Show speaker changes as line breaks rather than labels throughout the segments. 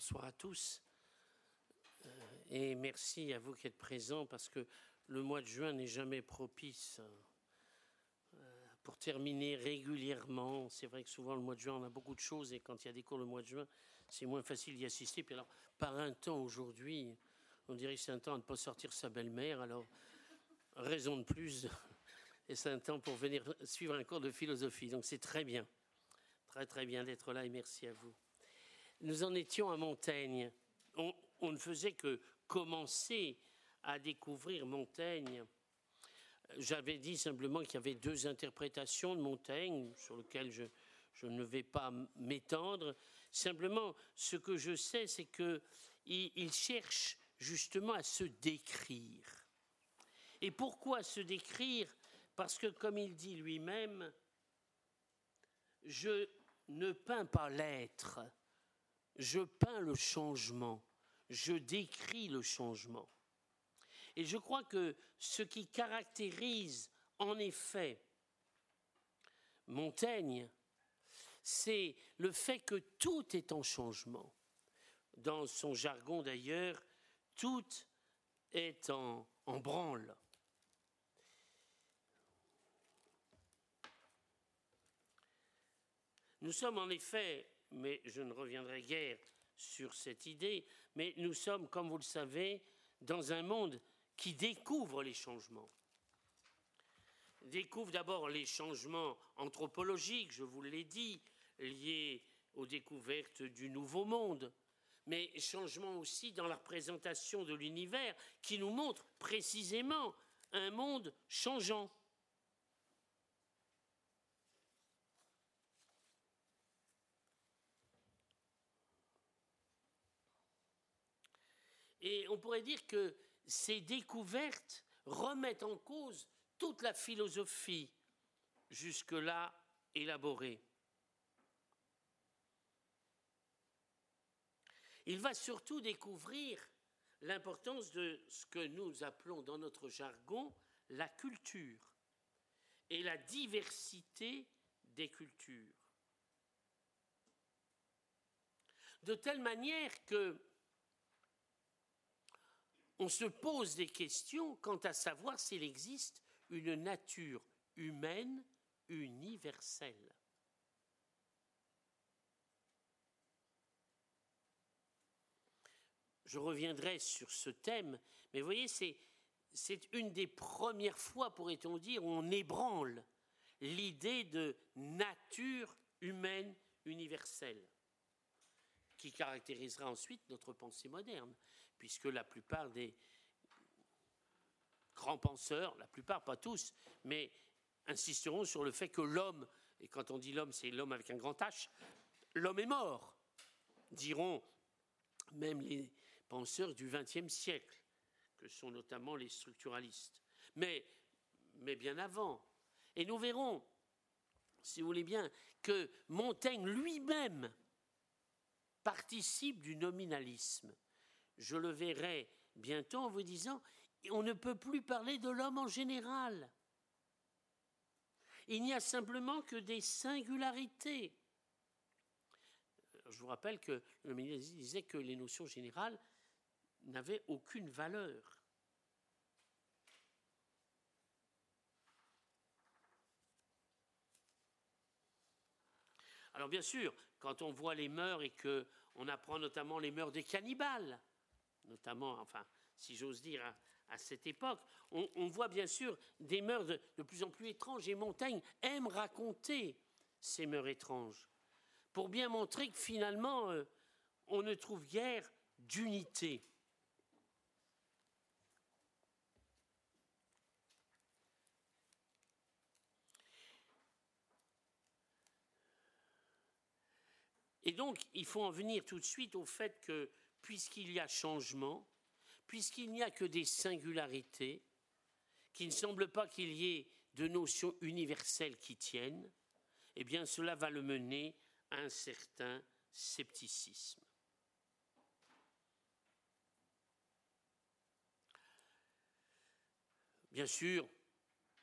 Bonsoir à tous. Euh, et merci à vous qui êtes présents parce que le mois de juin n'est jamais propice euh, pour terminer régulièrement. C'est vrai que souvent le mois de juin on a beaucoup de choses et quand il y a des cours le mois de juin c'est moins facile d'y assister. Puis alors par un temps aujourd'hui, on dirait que c'est un temps à ne pas sortir sa belle-mère. Alors raison de plus et c'est un temps pour venir suivre un cours de philosophie. Donc c'est très bien, très très bien d'être là et merci à vous. Nous en étions à Montaigne. On, ne faisait que commencer à découvrir Montaigne. J'avais dit simplement qu'il y avait deux interprétations de Montaigne sur lesquelles je, je ne vais pas m'étendre. Simplement, ce que je sais, c'est qu'il il cherche justement à se décrire. Et pourquoi se décrire? Parce que, comme il dit lui-même, je ne peins pas l'être, je peins le changement, je décris le changement. Et je crois que ce qui caractérise en effet Montaigne, c'est le fait que tout est en changement. Dans son jargon d'ailleurs, tout est en, branle. Nous sommes en effet, mais je ne reviendrai guère sur cette idée, mais nous sommes, comme vous le savez, dans un monde qui découvre les changements. Découvre d'abord les changements anthropologiques, je vous l'ai dit, liés aux découvertes du nouveau monde, mais changements aussi dans la représentation de l'univers qui nous montre précisément un monde changeant. Et on pourrait dire que ces découvertes remettent en cause toute la philosophie jusque-là élaborée. Il va surtout découvrir l'importance de ce que nous appelons dans notre jargon la culture et la diversité des cultures. De telle manière que on se pose des questions quant à savoir s'il existe une nature humaine universelle. Je reviendrai sur ce thème, mais vous voyez, c'est, une des premières fois, pourrait-on dire, où on ébranle l'idée de nature humaine universelle, qui caractérisera ensuite notre pensée moderne puisque la plupart des grands penseurs, la plupart, pas tous, mais insisteront sur le fait que l'homme, et quand on dit l'homme, c'est l'homme avec un grand H, l'homme est mort, diront même les penseurs du XXe siècle, que sont notamment les structuralistes. Mais, bien avant. Et nous verrons, si vous voulez bien, que Montaigne lui-même participe du nominalisme je le verrai bientôt en vous disant, on ne peut plus parler de l'homme en général. Il n'y a simplement que des singularités. Je vous rappelle que le ministre disait que les notions générales n'avaient aucune valeur. Alors bien sûr, quand on voit les mœurs et que on apprend notamment les mœurs des cannibales, notamment, enfin, si j'ose dire, à, cette époque, on, voit bien sûr des mœurs de, plus en plus étranges. Et Montaigne aime raconter ces mœurs étranges pour bien montrer que finalement, euh, on ne trouve guère d'unité. Et donc, il faut en venir tout de suite au fait que puisqu'il y a changement, puisqu'il n'y a que des singularités, qu'il ne semble pas qu'il y ait de notions universelles qui tiennent, eh bien cela va le mener à un certain scepticisme. Bien sûr,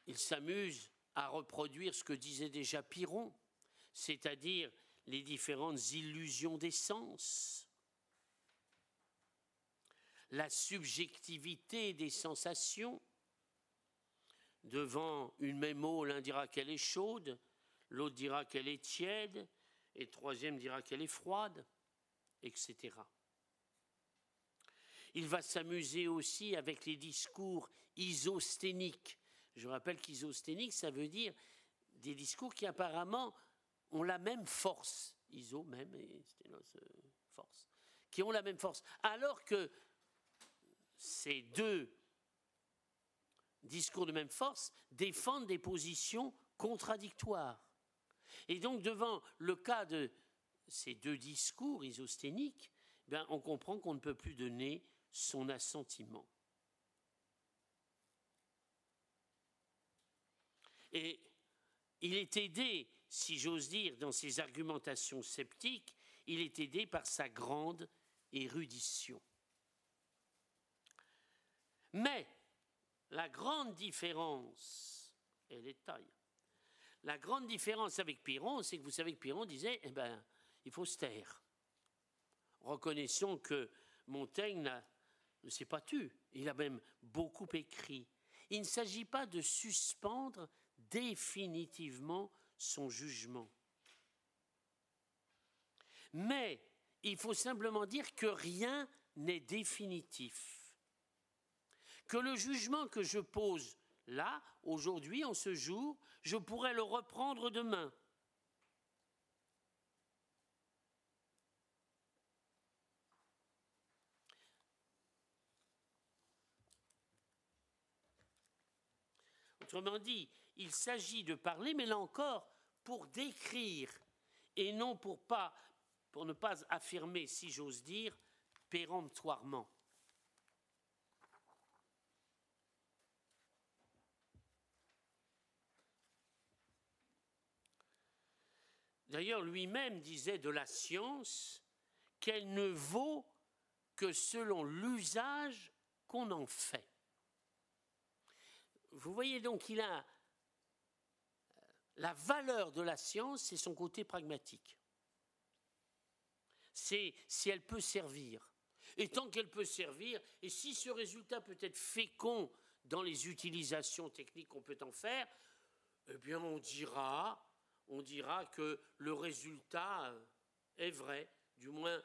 il s'amuse à reproduire ce que disait déjà Piron, c'est-à-dire les différentes illusions des sens la subjectivité des sensations. Devant une même eau, l'un dira qu'elle est chaude, l'autre dira qu'elle est tiède, et le troisième dira qu'elle est froide, etc. Il va s'amuser aussi avec les discours isosténiques. Je rappelle qu'isosténique, ça veut dire des discours qui apparemment ont la même force. Iso même et sténos, euh, force. Qui ont la même force. Alors que ces deux discours de même force défendent des positions contradictoires. Et donc, devant le cas de ces deux discours isosténiques, ben, on comprend qu'on ne peut plus donner son assentiment. Et il est aidé, si j'ose dire, dans ses argumentations sceptiques, il est aidé par sa grande érudition. Mais la grande différence, est taille. La grande différence avec Piron, c'est que vous savez que Piron disait, eh ben, il faut se taire. Reconnaissons que Montaigne ne s'est pas tu, il a même beaucoup écrit. Il ne s'agit pas de suspendre définitivement son jugement. Mais il faut simplement dire que rien n'est définitif. Que le jugement que je pose là, aujourd'hui, en ce jour, je pourrais le reprendre demain. Autrement dit, il s'agit de parler, mais là encore, pour décrire et non pour, pas, pour ne pas affirmer, si j'ose dire, péremptoirement. D'ailleurs, lui-même disait de la science qu'elle ne vaut que selon l'usage qu'on en fait. Vous voyez donc qu'il a la valeur de la science, c'est son côté pragmatique. C'est si elle peut servir. Et tant qu'elle peut servir, et si ce résultat peut être fécond dans les utilisations techniques qu'on peut en faire, eh bien on dira, on dira que le résultat est vrai, du moins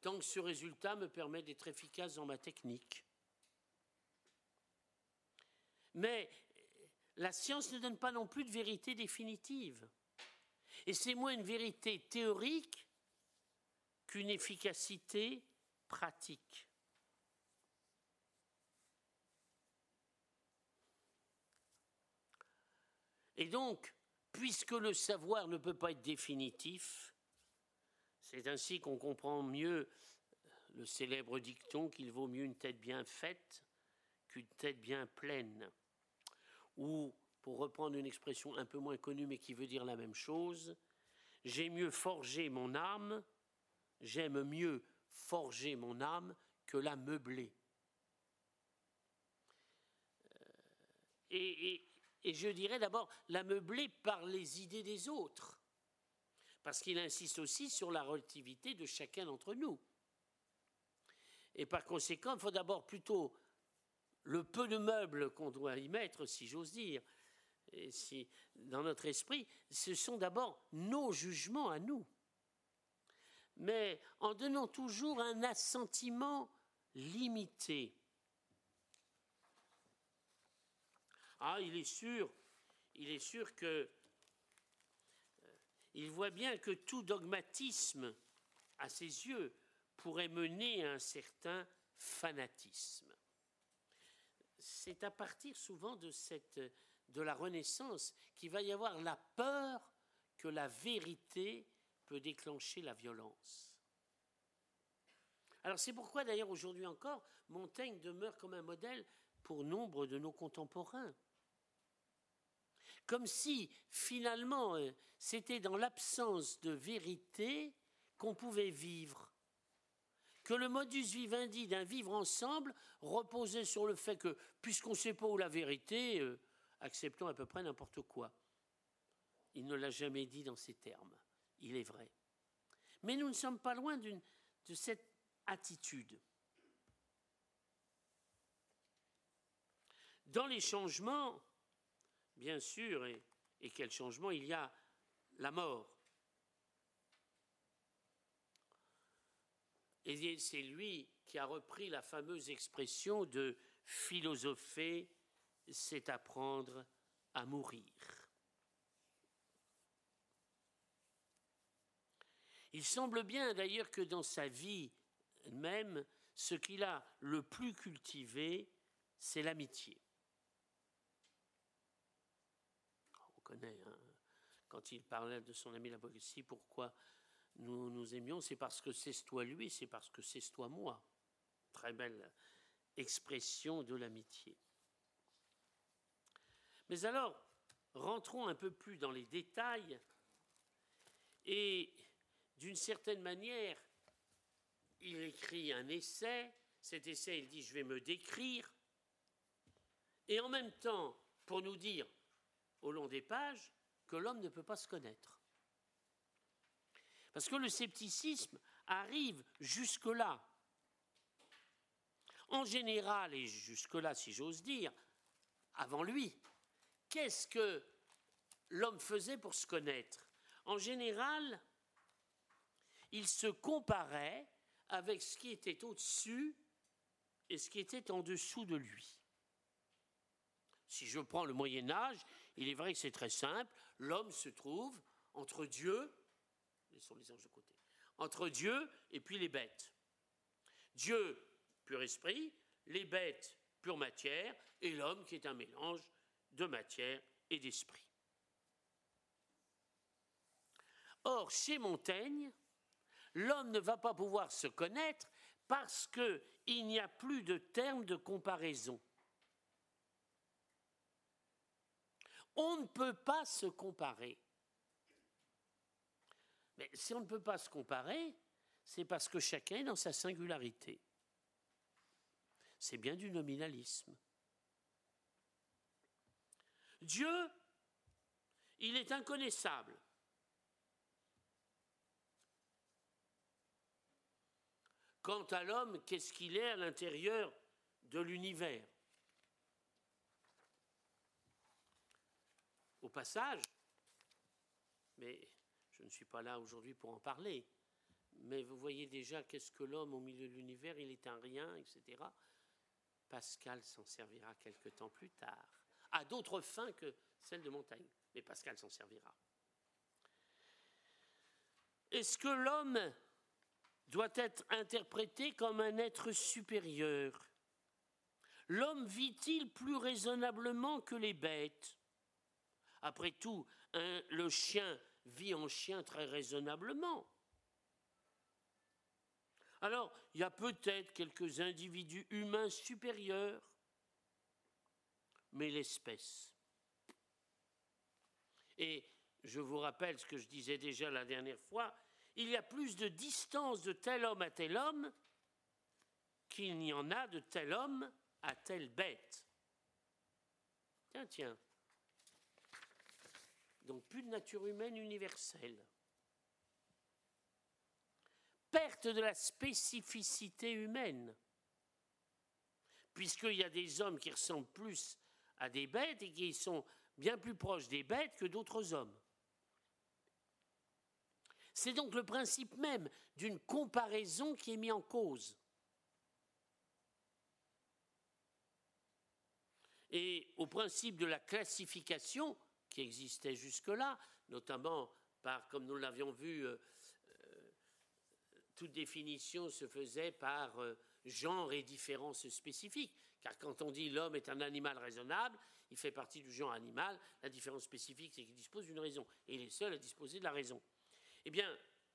tant que ce résultat me permet d'être efficace dans ma technique. Mais la science ne donne pas non plus de vérité définitive. Et c'est moins une vérité théorique qu'une efficacité pratique. Et donc, puisque le savoir ne peut pas être définitif, c'est ainsi qu'on comprend mieux le célèbre dicton qu'il vaut mieux une tête bien faite qu'une tête bien pleine ou, pour reprendre une expression un peu moins connue mais qui veut dire la même chose, j'ai mieux forgé mon âme, j'aime mieux forger mon âme que la meubler. Euh, et je dirais d'abord la meubler par les idées des autres, parce qu'il insiste aussi sur la relativité de chacun d'entre nous. Et par conséquent, il faut d'abord plutôt le peu de meubles qu'on doit y mettre, si j'ose dire, dans notre esprit, ce sont d'abord nos jugements à nous. Mais en donnant toujours un assentiment limité. Ah, il est sûr, il est sûr que euh, il voit bien que tout dogmatisme, à ses yeux, pourrait mener à un certain fanatisme c'est à partir souvent de, cette, de la Renaissance qu'il va y avoir la peur que la vérité peut déclencher la violence. Alors c'est pourquoi d'ailleurs aujourd'hui encore, Montaigne demeure comme un modèle pour nombre de nos contemporains. Comme si finalement euh, c'était dans l'absence de vérité qu'on pouvait vivre que le modus vivendi d'un vivre ensemble reposait sur le fait que, puisqu'on ne sait pas où la vérité, euh, acceptons à peu près n'importe quoi. Il ne l'a jamais dit dans ces termes. Il est vrai. Mais nous ne sommes pas loin de cette attitude. Dans les changements, bien sûr, et, quel changement Il y a la mort. Et c'est lui qui a repris la fameuse expression de philosopher, c'est apprendre à mourir. Il semble bien d'ailleurs que dans sa vie même, ce qu'il a le plus cultivé, c'est l'amitié. On hein, quand il parlait de son ami la Boétie, pourquoi nous nous aimions, c'est parce que c'est toi lui, c'est parce que c'est toi moi. Très belle expression de l'amitié. Mais alors, rentrons un peu plus dans les détails et d'une certaine manière, il écrit un essai, cet essai, il dit, je vais me décrire, et en même temps, pour nous dire, au long des pages, que l'homme ne peut pas se connaître. Parce que le scepticisme arrive jusque-là. En général, et jusque-là, si j'ose dire, avant lui, qu'est-ce que l'homme faisait pour se connaître? En général, il se comparait avec ce qui était au-dessus et ce qui était en dessous de lui. Si je prends le Moyen Âge, il est vrai que c'est très simple, l'homme se trouve entre Dieu les anges de côté, entre Dieu et puis les bêtes. Dieu, pur esprit, les bêtes, pure matière, et l'homme qui est un mélange de matière et d'esprit. Or, chez Montaigne, l'homme ne va pas pouvoir se connaître parce qu'il n'y a plus de terme de comparaison. On ne peut pas se comparer. Mais si on ne peut pas se comparer, c'est parce que chacun est dans sa singularité. C'est bien du nominalisme. Dieu, il est inconnaissable. Quant à l'homme, qu'est-ce qu'il est à l'intérieur de l'univers? Passage, mais je ne suis pas là aujourd'hui pour en parler. Mais vous voyez déjà qu'est-ce que l'homme au milieu de l'univers, il est un rien, etc. Pascal s'en servira quelque temps plus tard, à d'autres fins que celles de Montaigne. Mais Pascal s'en servira. Est-ce que l'homme doit être interprété comme un être supérieur? L'homme vit-il plus raisonnablement que les bêtes? Après tout, le chien vit en chien très raisonnablement. Alors, il y a peut-être quelques individus humains supérieurs, mais l'espèce. Et je vous rappelle ce que je disais déjà la dernière fois, il y a plus de distance de tel homme à tel homme qu'il n'y en a de tel homme à telle bête. Tiens, tiens. Donc plus de nature humaine universelle. Perte de la spécificité humaine, puisqu'il y a des hommes qui ressemblent plus à des bêtes et qui sont bien plus proches des bêtes que d'autres hommes. C'est donc le principe même d'une comparaison qui est mis en cause. Et au principe de la classification, qui existait jusque-là, notamment par, comme nous l'avions vu, euh, euh, toute définition se faisait par euh, genre et différence spécifiques. Car quand on dit l'homme est un animal raisonnable, il fait partie du genre animal. La différence spécifique, c'est qu'il dispose d'une raison. Et il est seul à disposer de la raison. Eh bien,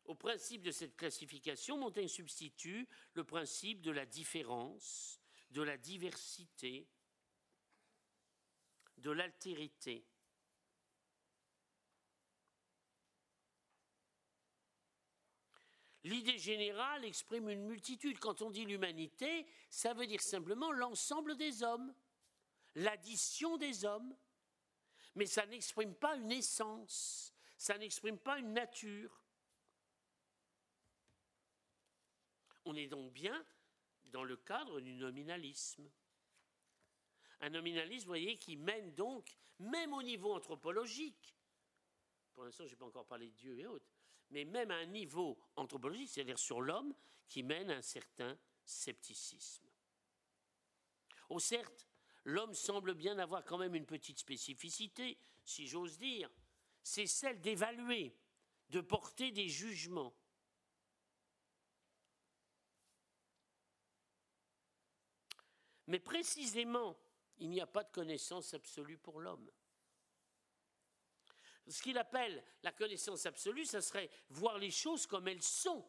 au principe de cette classification, Montaigne substitue le principe de la différence, de la diversité, de l'altérité. L'idée générale exprime une multitude. Quand on dit l'humanité, ça veut dire simplement l'ensemble des hommes, l'addition des hommes. Mais ça n'exprime pas une essence, ça n'exprime pas une nature. On est donc bien dans le cadre du nominalisme. Un nominalisme, vous voyez, qui mène donc, même au niveau anthropologique, pour l'instant je n'ai pas encore parlé de Dieu et autres, mais même à un niveau anthropologique, c'est-à-dire sur l'homme, qui mène à un certain scepticisme. Oh certes, l'homme semble bien avoir quand même une petite spécificité, si j'ose dire, c'est celle d'évaluer, de porter des jugements. Mais précisément, il n'y a pas de connaissance absolue pour l'homme. Ce qu'il appelle la connaissance absolue, ce serait voir les choses comme elles sont.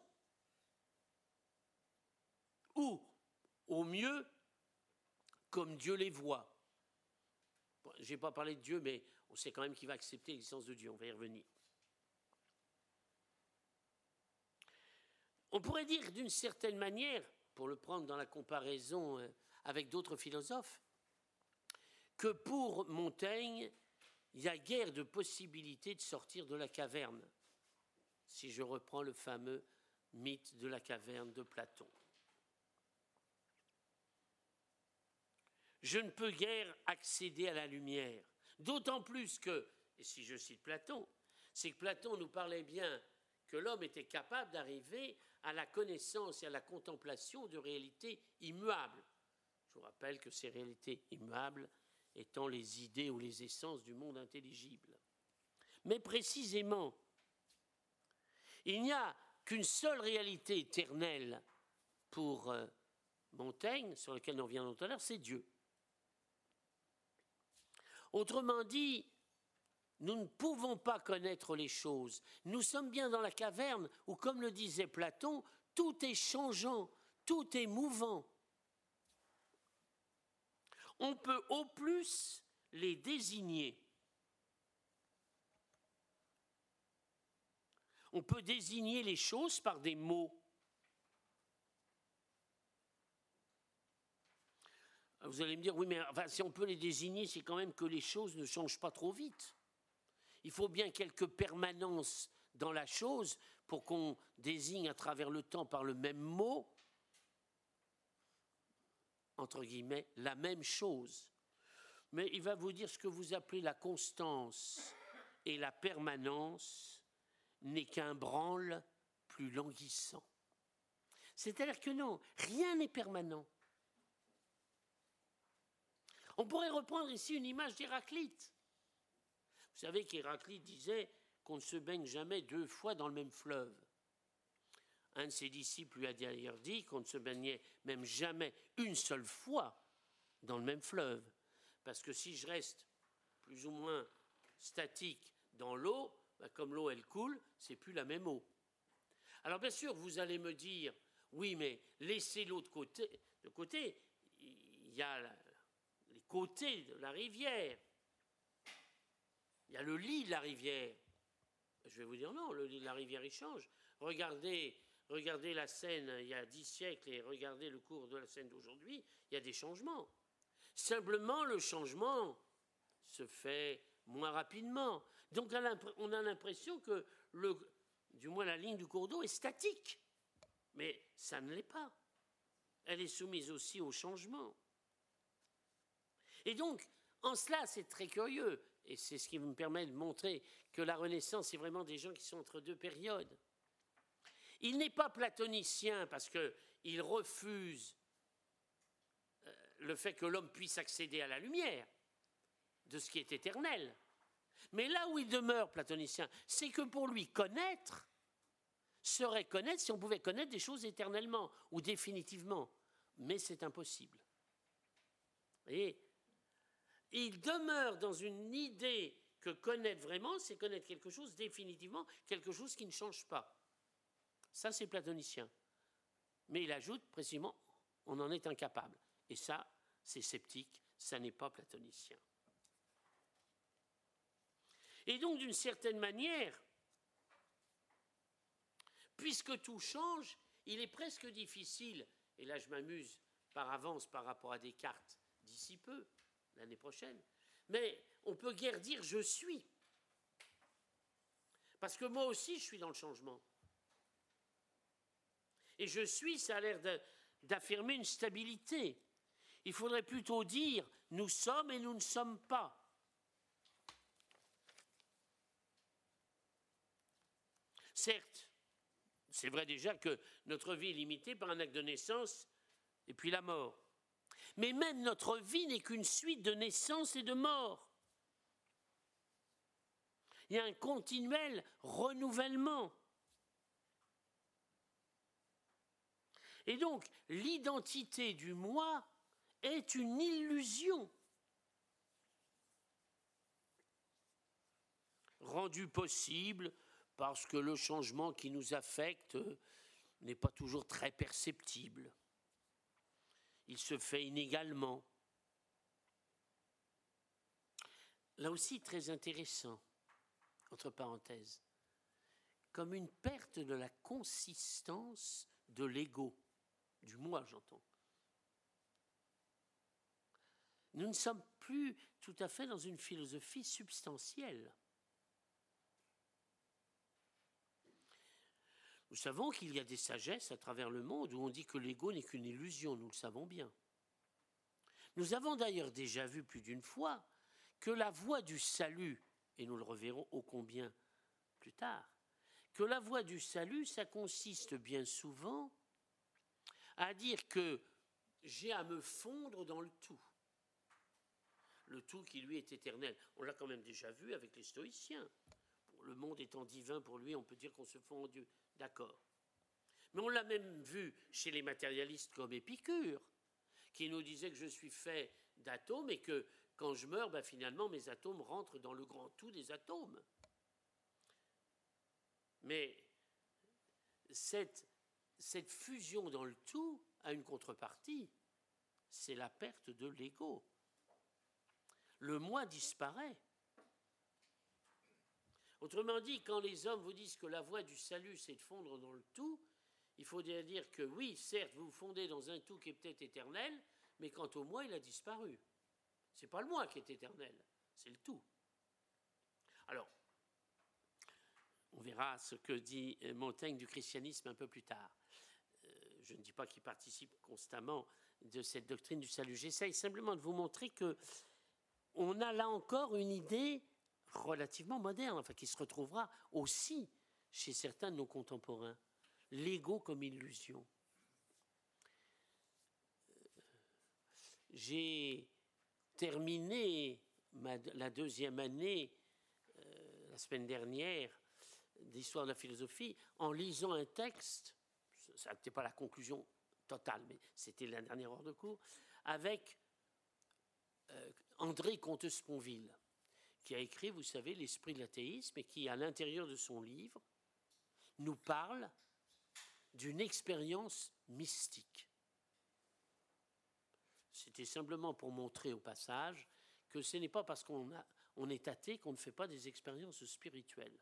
Ou, au mieux, comme Dieu les voit. Je n'ai pas parlé de Dieu, mais on sait quand même qu'il va accepter l'existence de Dieu. On va y revenir. On pourrait dire d'une certaine manière, pour le prendre dans la comparaison euh, avec d'autres philosophes, que pour Montaigne, il y a guère de possibilité de sortir de la caverne, si je reprends le fameux mythe de la caverne de Platon. Je ne peux guère accéder à la lumière, d'autant plus que, et si je cite Platon, c'est que Platon nous parlait bien que l'homme était capable d'arriver à la connaissance et à la contemplation de réalités immuables. Je vous rappelle que ces réalités immuables étant les idées ou les essences du monde intelligible. Mais précisément, il n'y a qu'une seule réalité éternelle pour euh, Montaigne, sur laquelle nous reviendrons tout à l'heure, c'est Dieu. Autrement dit, nous ne pouvons pas connaître les choses. Nous sommes bien dans la caverne où, comme le disait Platon, tout est changeant, tout est mouvant on peut au plus les désigner. On peut désigner les choses par des mots. Vous allez me dire, oui, mais si on peut les désigner, c'est quand même que les choses ne changent pas trop vite. Il faut bien quelques permanences dans la chose pour qu'on désigne à travers le temps par le même mot entre guillemets, la même chose. Mais il va vous dire ce que vous appelez la constance et la permanence n'est qu'un branle plus languissant. C'est-à-dire que non, rien n'est permanent. On pourrait reprendre ici une image d'Héraclite. Vous savez qu'Héraclite disait qu'on ne se baigne jamais deux fois dans le même fleuve. Un de ses disciples lui a d'ailleurs dit qu'on ne se baignait même jamais une seule fois dans le même fleuve. Parce que si je reste plus ou moins statique dans l'eau, bah, comme l'eau elle coule, c'est plus la même eau. Alors bien sûr, vous allez me dire, oui, mais laissez l'eau côté, de côté, il y a les côtés de la rivière, il y a le lit de la rivière. Je vais vous dire non, le lit de la rivière il change. Regardez Regardez la scène il y a dix siècles et regardez le cours de la scène d'aujourd'hui, il y a des changements. Simplement, le changement se fait moins rapidement. Donc on a l'impression que, du moins la ligne du cours d'eau est statique. Mais ça ne l'est pas. Elle est soumise aussi au changement. Et donc, en cela, c'est très curieux. Et c'est ce qui me permet de montrer que la Renaissance, c'est vraiment des gens qui sont entre deux périodes. Il n'est pas platonicien parce qu'il refuse euh, le fait que l'homme puisse accéder à la lumière de ce qui est éternel. Mais là où il demeure platonicien, c'est que pour lui, connaître serait connaître si on pouvait connaître des choses éternellement ou définitivement. Mais c'est impossible. Et il demeure dans une idée que connaître vraiment, c'est connaître quelque chose définitivement, quelque chose qui ne change pas. Ça, c'est platonicien. Mais il ajoute précisément, on en est incapable. Et ça, c'est sceptique, ça n'est pas platonicien. Et donc, d'une certaine manière, puisque tout change, il est presque difficile, et là je m'amuse par avance par rapport à Descartes d'ici peu, l'année prochaine, mais on peut guère dire je suis. Parce que moi aussi, je suis dans le changement. Et je suis, ça a l'air d'affirmer une stabilité. Il faudrait plutôt dire nous sommes et nous ne sommes pas. Certes, c'est vrai déjà que notre vie est limitée par un acte de naissance et puis la mort. Mais même notre vie n'est qu'une suite de naissance et de mort. Il y a un continuel renouvellement. Et donc, l'identité du moi est une illusion rendue possible parce que le changement qui nous affecte n'est pas toujours très perceptible. Il se fait inégalement. Là aussi, très intéressant, entre parenthèses, comme une perte de la consistance de l'ego, du moi j'entends. Nous ne sommes plus tout à fait dans une philosophie substantielle. Nous savons qu'il y a des sagesses à travers le monde où on dit que l'ego n'est qu'une illusion, nous le savons bien. Nous avons d'ailleurs déjà vu plus d'une fois que la voie du salut, et nous le reverrons ô combien plus tard, que la voie du salut, ça consiste bien souvent à dire que j'ai à me fondre dans le tout. Le tout qui lui est éternel. On l'a quand même déjà vu avec les stoïciens. Le monde étant divin pour lui, on peut dire qu'on se fond en Dieu. D'accord. Mais on l'a même vu chez les matérialistes comme Épicure, qui nous disait que je suis fait d'atomes et que quand je meurs, ben finalement mes atomes rentrent dans le grand tout des atomes. Mais cette, cette fusion dans le tout a une contrepartie, c'est la perte de l'ego. Le moi disparaît. Autrement dit, quand les hommes vous disent que la voie du salut, c'est de fondre dans le tout, il faut dire que oui, certes, vous vous fondez dans un tout qui est peut-être éternel, mais quant au moi, il a disparu. Ce n'est pas le moi qui est éternel, c'est le tout. Alors, on verra ce que dit Montaigne du christianisme un peu plus tard. Euh, je ne dis pas qu'il participe constamment de cette doctrine du salut. J'essaye simplement de vous montrer que on a là encore une idée relativement moderne, enfin qui se retrouvera aussi chez certains de nos contemporains. L'ego comme illusion. J'ai terminé la deuxième année, euh, la semaine dernière, d'histoire de la philosophie, en lisant un texte, ça n'était pas la conclusion totale, mais c'était la dernière heure de cours, avec euh, André Comte-Sponville qui a écrit, vous savez, L'esprit de l'athéisme, et qui, à l'intérieur de son livre, nous parle d'une expérience mystique. C'était simplement pour montrer au passage que ce n'est pas parce qu'on on est athée qu'on ne fait pas des expériences spirituelles.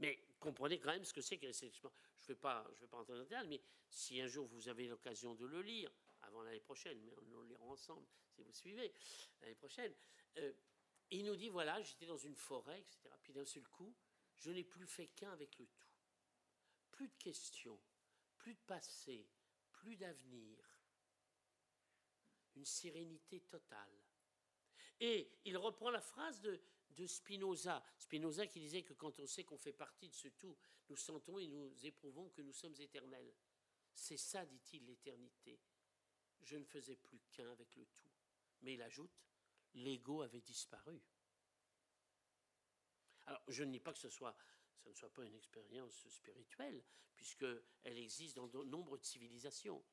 Mais comprenez quand même ce que c'est que. Je ne vais pas, je vais pas entrer dans le détail, mais si un jour vous avez l'occasion de le lire, avant l'année prochaine, mais on le lira ensemble si vous suivez l'année prochaine, euh, il nous dit, voilà, j'étais dans une forêt, etc. Puis d'un seul coup, je n'ai plus fait qu'un avec le tout. Plus de questions, plus de passé, plus d'avenir. Une sérénité totale. Et il reprend la phrase de, de Spinoza. Spinoza qui disait que quand on sait qu'on fait partie de ce tout, nous sentons et nous éprouvons que nous sommes éternels. C'est ça, dit-il, l'éternité. Je ne faisais plus qu'un avec le tout. Mais il ajoute, l'ego avait disparu. Alors, je ne dis pas que ce, ne soit pas une expérience spirituelle, puisqu'elle existe dans de nombreuses civilisations.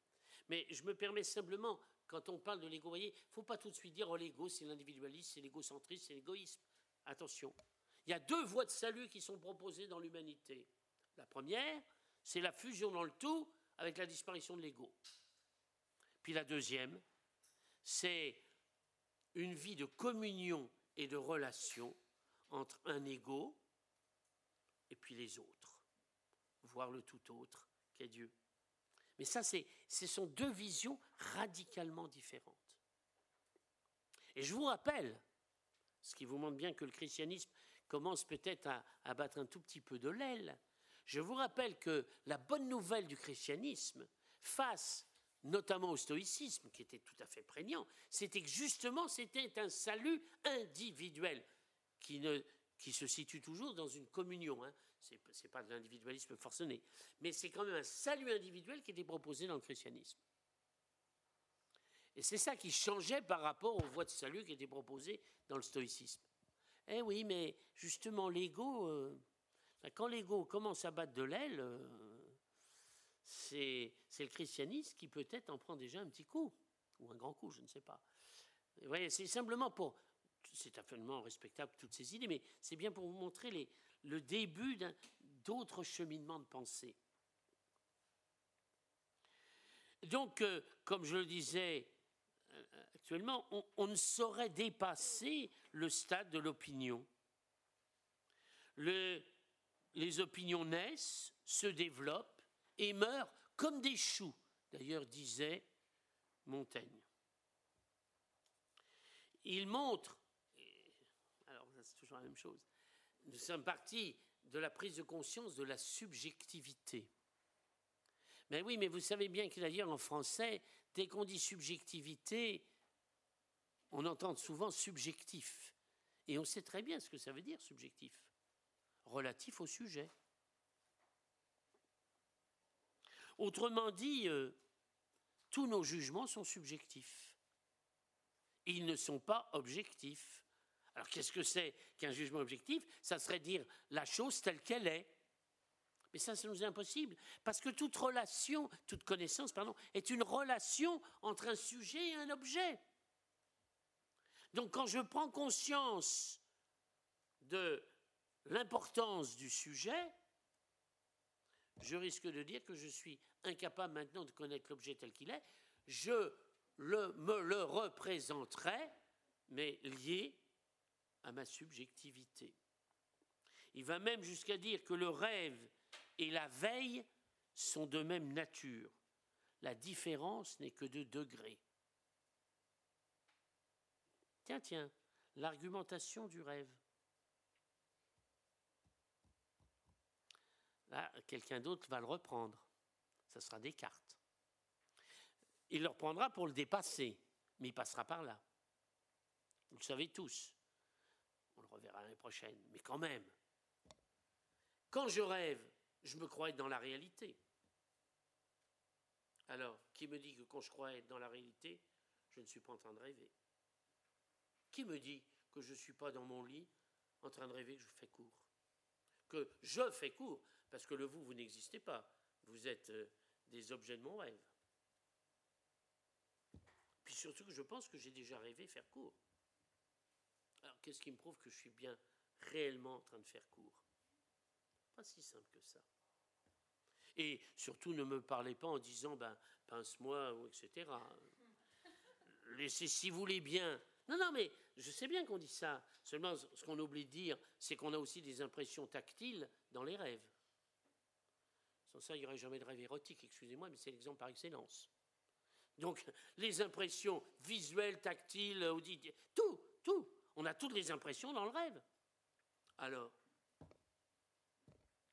Mais je me permets simplement, quand on parle de l'ego, il ne faut pas tout de suite dire, oh, l'ego, c'est l'individualisme, c'est l'égocentrisme, c'est l'égoïsme. Attention, il y a deux voies de salut qui sont proposées dans l'humanité. La première, c'est la fusion dans le tout avec la disparition de l'ego. Puis la deuxième, c'est une vie de communion et de relation entre un ego et puis les autres, voire le tout autre qu'est Dieu. Mais ça, ce sont deux visions radicalement différentes. Et je vous rappelle, ce qui vous montre bien que le christianisme commence peut-être à, battre un tout petit peu de l'aile, je vous rappelle que la bonne nouvelle du christianisme, face notamment au stoïcisme, qui était tout à fait prégnant, c'était que justement c'était un salut individuel qui se situe toujours dans une communion. Hein. Ce n'est pas de l'individualisme forcené, mais c'est quand même un salut individuel qui était proposé dans le christianisme. Et c'est ça qui changeait par rapport aux voies de salut qui étaient proposées dans le stoïcisme. Eh oui, mais justement, l'ego, euh, quand l'ego commence à battre de l'aile, euh, c'est le christianisme qui peut-être en prend déjà un petit coup, ou un grand coup, je ne sais pas. Vous voyez, c'est simplement pour. C'est absolument respectable toutes ces idées, mais c'est bien pour vous montrer le début d'autres cheminements de pensée. Donc, euh, comme je le disais actuellement, on, ne saurait dépasser le stade de l'opinion. Le, les opinions naissent, se développent et meurent comme des choux, d'ailleurs disait Montaigne. Il montre, alors c'est toujours la même chose, nous sommes partis de la prise de conscience de la subjectivité. Mais oui, mais vous savez bien que d'ailleurs en français, dès qu'on dit subjectivité, on entend souvent subjectif. Et on sait très bien ce que ça veut dire subjectif relatif au sujet. Autrement dit, euh, tous nos jugements sont subjectifs. Ils ne sont pas objectifs. Alors qu'est-ce que c'est qu'un jugement objectif? Ça serait dire la chose telle qu'elle est. Mais ça, ça nous est impossible, parce que toute relation, toute connaissance, pardon, est une relation entre un sujet et un objet. Donc quand je prends conscience de l'importance du sujet, je risque de dire que je suis incapable maintenant de connaître l'objet tel qu'il est. Je le, me le représenterai, mais lié à ma subjectivité. Il va même jusqu'à dire que le rêve et la veille sont de même nature. La différence n'est que de degré. Tiens, tiens, l'argumentation du rêve. Là, quelqu'un d'autre va le reprendre. Ce sera Descartes. Il le reprendra pour le dépasser, mais il passera par là. Vous le savez tous. On le reverra l'année prochaine. Mais quand même, quand je rêve, je me crois être dans la réalité. Alors, qui me dit que quand je crois être dans la réalité, je ne suis pas en train de rêver? Qui me dit que je ne suis pas dans mon lit en train de rêver que je fais court? Que je fais court parce que le vous, vous n'existez pas. Vous êtes euh, des objets de mon rêve. Puis surtout que je pense que j'ai déjà rêvé faire court. Alors qu'est-ce qui me prouve que je suis bien réellement en train de faire court? Pas si simple que ça. Et surtout ne me parlez pas en disant ben pince-moi etc. Laissez si vous voulez bien. Non, non, mais je sais bien qu'on dit ça. Seulement, ce qu'on oublie de dire, c'est qu'on a aussi des impressions tactiles dans les rêves. Sans ça, il n'y aurait jamais de rêve érotique, excusez-moi, mais c'est l'exemple par excellence. Donc, les impressions visuelles, tactiles, auditives, tout, tout. On a toutes les impressions dans le rêve. Alors,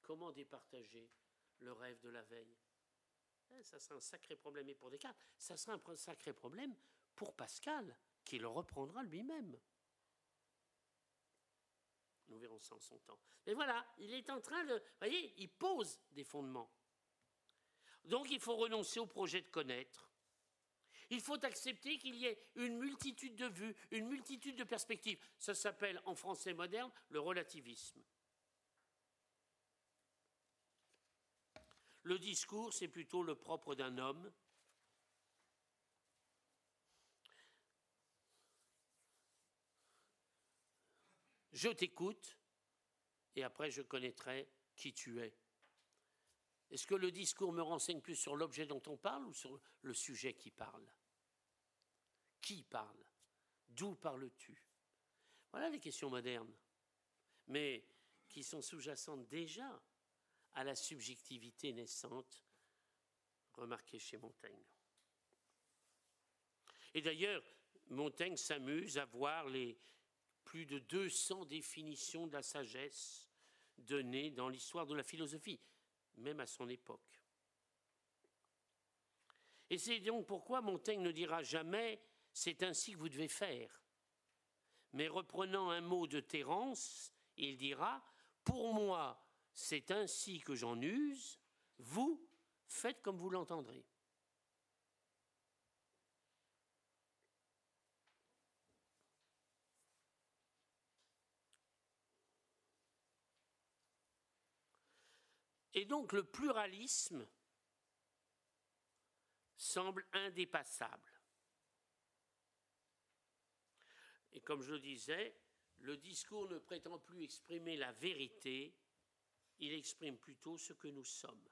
comment départager le rêve de la veille? Eh, Ça sera un sacré problème, et pour Descartes, ça sera un sacré problème pour Pascal, qui le reprendra lui-même. Nous verrons ça en son temps. Mais voilà, il est en train de... Vous voyez, il pose des fondements. Donc il faut renoncer au projet de connaître. Il faut accepter qu'il y ait une multitude de vues, une multitude de perspectives. Ça s'appelle en français moderne le relativisme. Le discours, c'est plutôt le propre d'un homme. Je t'écoute et après je connaîtrai qui tu es. Est-ce que le discours me renseigne plus sur l'objet dont on parle ou sur le sujet qui parle? Qui parle? D'où parles-tu? Voilà les questions modernes, mais qui sont sous-jacentes déjà à la subjectivité naissante remarquée chez Montaigne. Et d'ailleurs, Montaigne s'amuse à voir les plus de 200 définitions de la sagesse données dans l'histoire de la philosophie même à son époque. Et c'est donc pourquoi Montaigne ne dira jamais c'est ainsi que vous devez faire. Mais reprenant un mot de Terence, il dira Pour moi, c'est ainsi que j'en use, vous faites comme vous l'entendrez. Et donc le pluralisme semble indépassable. Et comme je le disais, le discours ne prétend plus exprimer la vérité, il exprime plutôt ce que nous sommes.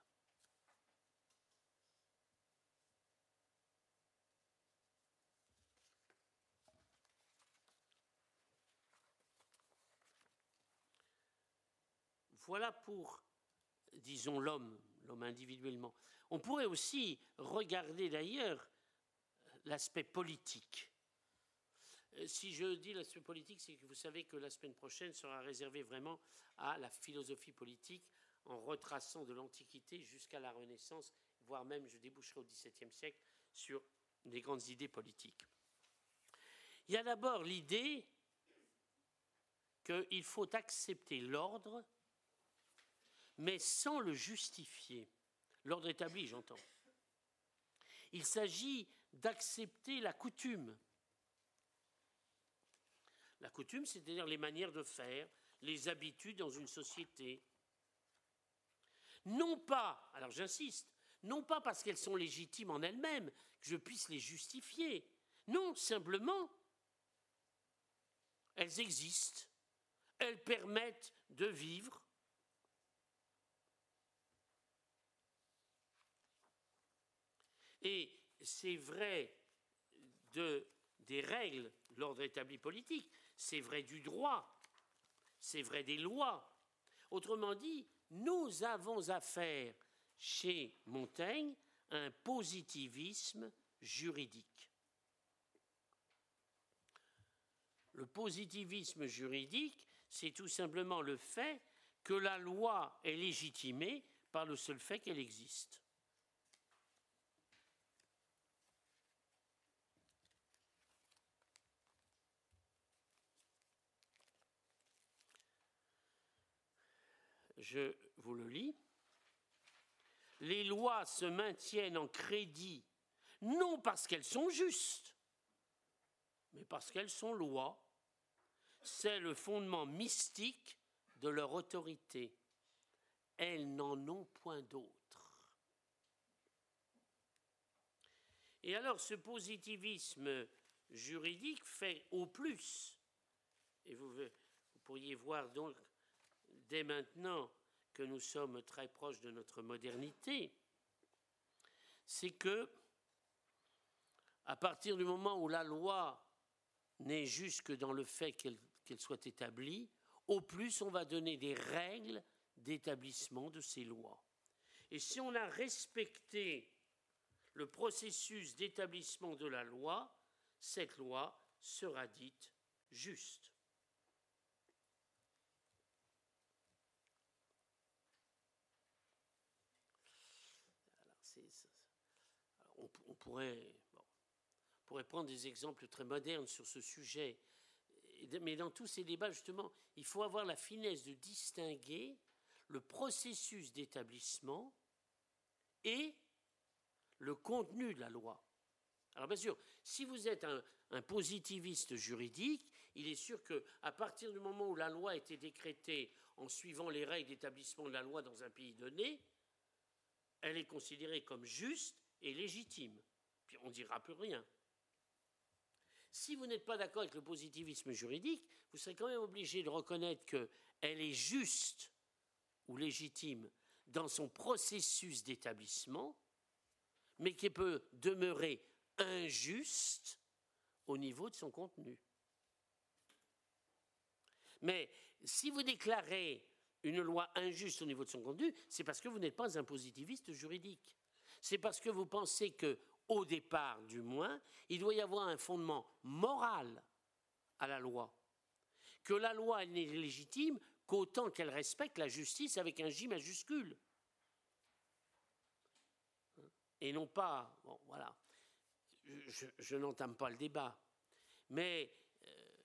Voilà pour, disons, l'homme, l'homme individuellement. On pourrait aussi regarder d'ailleurs l'aspect politique. Euh, si je dis l'aspect politique, c'est que vous savez que la semaine prochaine sera réservée vraiment à la philosophie politique, en retraçant de l'Antiquité jusqu'à la Renaissance, voire même je déboucherai au XVIIe siècle sur des grandes idées politiques. Il y a d'abord l'idée qu'il faut accepter l'ordre, mais sans le justifier. L'ordre établi, j'entends. Il s'agit d'accepter la coutume, la coutume, c'est-à-dire les manières de faire, les habitudes dans une société. Non pas, alors j'insiste, non pas parce qu'elles sont légitimes en elles-mêmes, que je puisse les justifier. Non, simplement, elles existent. Elles permettent de vivre. Et c'est vrai de, des règles, l'ordre établi politique, c'est vrai du droit, c'est vrai des lois. Autrement dit, nous avons affaire chez Montaigne à un positivisme juridique. Le positivisme juridique, c'est tout simplement le fait que la loi est légitimée par le seul fait qu'elle existe. Je vous le lis. Les lois se maintiennent en crédit, non parce qu'elles sont justes, mais parce qu'elles sont lois. C'est le fondement mystique de leur autorité. Elles n'en ont point d'autre. Et alors ce positivisme juridique fait au plus, et vous, vous pourriez voir donc dès maintenant que nous sommes très proches de notre modernité, c'est que, à partir du moment où la loi n'est juste que dans le fait qu'elle soit établie, au plus on va donner des règles d'établissement de ces lois. Et si on a respecté le processus d'établissement de la loi, cette loi sera dite juste. On, pourrait, pourrait prendre des exemples très modernes sur ce sujet. Mais dans tous ces débats, justement, il faut avoir la finesse de distinguer le processus d'établissement et le contenu de la loi. Alors bien sûr, si vous êtes un, un positiviste juridique, il est sûr qu'à partir du moment où la loi a été décrétée en suivant les règles d'établissement de la loi dans un pays donné, elle est considérée comme juste et légitime. On ne dira plus rien. Si vous n'êtes pas d'accord avec le positivisme juridique, vous serez quand même obligé de reconnaître qu'elle est juste ou légitime dans son processus d'établissement, mais qu'elle peut demeurer injuste au niveau de son contenu. Mais si vous déclarez une loi injuste au niveau de son contenu, c'est parce que vous n'êtes pas un positiviste juridique c'est parce que vous pensez que, au départ du moins, il doit y avoir un fondement moral à la loi. Que la loi n'est légitime qu'autant qu'elle respecte la justice avec un J majuscule. et non pas, bon voilà, je, n'entame pas le débat, mais euh,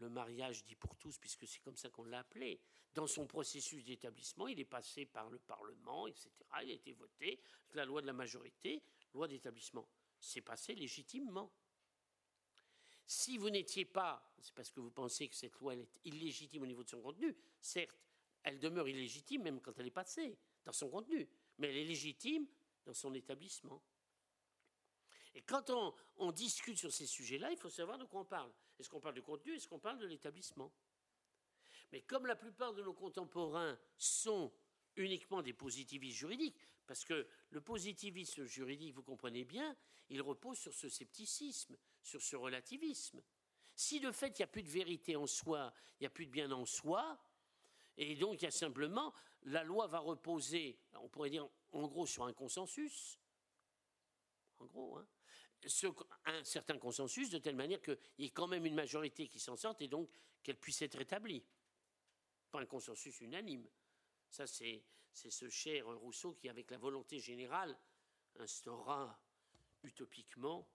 le mariage dit pour tous, puisque c'est comme ça qu'on l'a appelé, dans son processus d'établissement, il est passé par le Parlement, etc. Il a été voté, la loi de la majorité, loi d'établissement. C'est passé légitimement. Si vous n'étiez pas, c'est parce que vous pensez que cette loi est illégitime au niveau de son contenu, certes, elle demeure illégitime même quand elle est passée dans son contenu, mais elle est légitime dans son établissement. Et quand on, discute sur ces sujets-là, il faut savoir de quoi on parle. Est-ce qu'on parle du contenu Est-ce qu'on parle de l'établissement? Mais comme la plupart de nos contemporains sont uniquement des positivistes juridiques, parce que le positivisme juridique, vous comprenez bien, il repose sur ce scepticisme, sur ce relativisme. Si de fait il n'y a plus de vérité en soi, il n'y a plus de bien en soi, et donc il y a simplement, la loi va reposer, on pourrait dire en gros sur un consensus, en gros, hein, un certain consensus de telle manière qu'il y ait quand même une majorité qui s'en sorte et donc qu'elle puisse être établie. Pas un consensus unanime. Ça, c'est ce cher Rousseau qui, avec la volonté générale, instaura utopiquement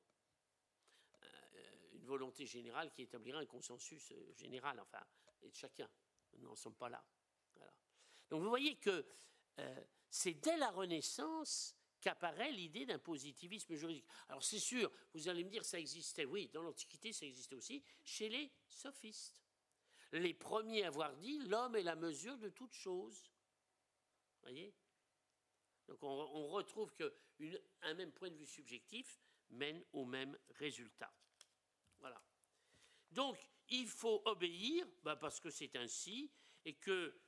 euh, une volonté générale qui établira un consensus euh, général, enfin, et de chacun. Nous n'en sommes pas là. Donc vous voyez que euh, c'est dès la Renaissance qu'apparaît l'idée d'un positivisme juridique. Alors c'est sûr, vous allez me dire, ça existait, oui, dans l'Antiquité, ça existait aussi, chez les sophistes. Les premiers à avoir dit, l'homme est la mesure de toute chose voyez? Donc on, retrouve qu'un même point de vue subjectif mène au même résultat. Voilà. Donc il faut obéir, bah, parce que c'est ainsi, et que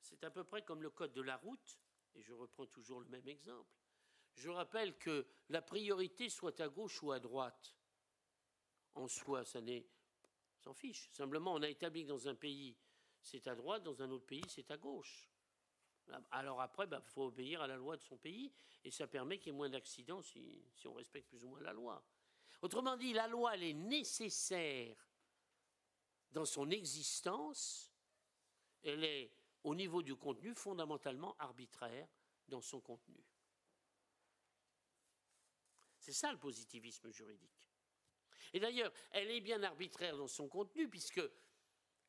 c'est à peu près comme le code de la route, et je reprends toujours le même exemple. Je rappelle que la priorité soit à gauche ou à droite. En soi, ça n'est. s'en fiche. Simplement, on a établi que dans un pays c'est à droite, dans un autre pays, c'est à gauche. Alors après, il bah, faut obéir à la loi de son pays, et ça permet qu'il y ait moins d'accidents si, on respecte plus ou moins la loi. Autrement dit, la loi, elle est nécessaire dans son existence, elle est au niveau du contenu fondamentalement arbitraire dans son contenu. C'est ça le positivisme juridique. Et d'ailleurs, elle est bien arbitraire dans son contenu, puisque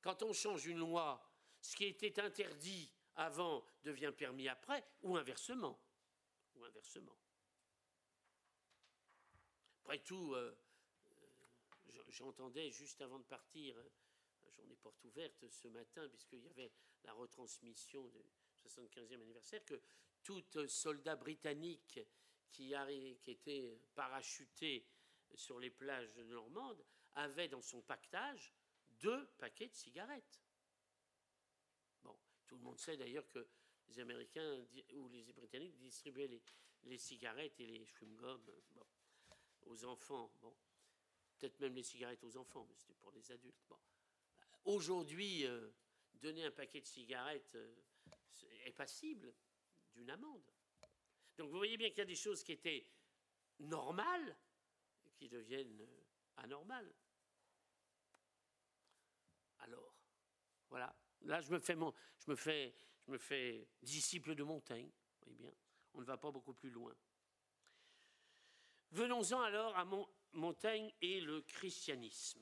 quand on change une loi, ce qui était interdit avant devient permis après, ou inversement. Après tout, euh, euh, j'entendais juste avant de partir, euh, journée porte ouverte ce matin, puisqu'il y avait la retransmission du 75e anniversaire, que tout soldat britannique qui, qui était parachuté sur les plages normandes avait dans son pactage deux paquets de cigarettes. Bon, tout le monde sait d'ailleurs que les Américains ou les Britanniques distribuaient les, cigarettes et les chewing-gums aux enfants. Bon, peut-être même les cigarettes aux enfants, mais c'était pour les adultes. Bon. Aujourd'hui, euh, donner un paquet de cigarettes euh, est passible d'une amende. Donc vous voyez bien qu'il y a des choses qui étaient normales qui deviennent euh, anormales. Alors, voilà. Là, je me fais, mon, je me fais, je me fais disciple de Montaigne. Voyez bien, on ne va pas beaucoup plus loin. Venons-en alors à Montaigne et le christianisme.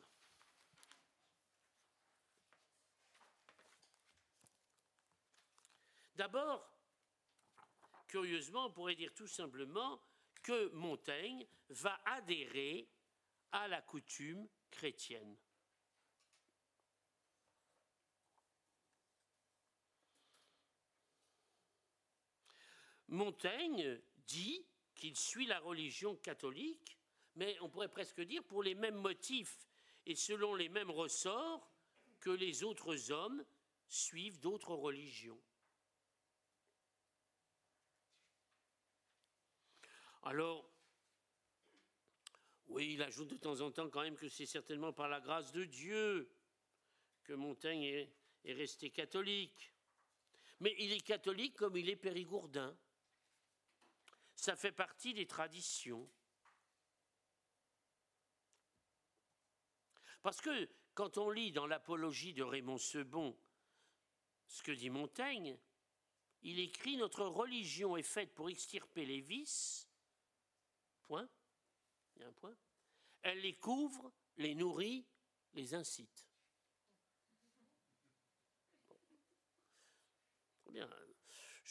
D'abord, curieusement, on pourrait dire tout simplement que Montaigne va adhérer à la coutume chrétienne. Montaigne dit qu'il suit la religion catholique, mais on pourrait presque dire pour les mêmes motifs et selon les mêmes ressorts que les autres hommes suivent d'autres religions. Alors, oui, il ajoute de temps en temps quand même que c'est certainement par la grâce de Dieu que Montaigne est, est resté catholique. Mais il est catholique comme il est périgourdin ça fait partie des traditions. Parce que quand on lit dans l'apologie de Raymond Sebon ce que dit Montaigne, il écrit Notre religion est faite pour extirper les vices. Point. Il y a un point. Elle les couvre, les nourrit, les incite. Bien,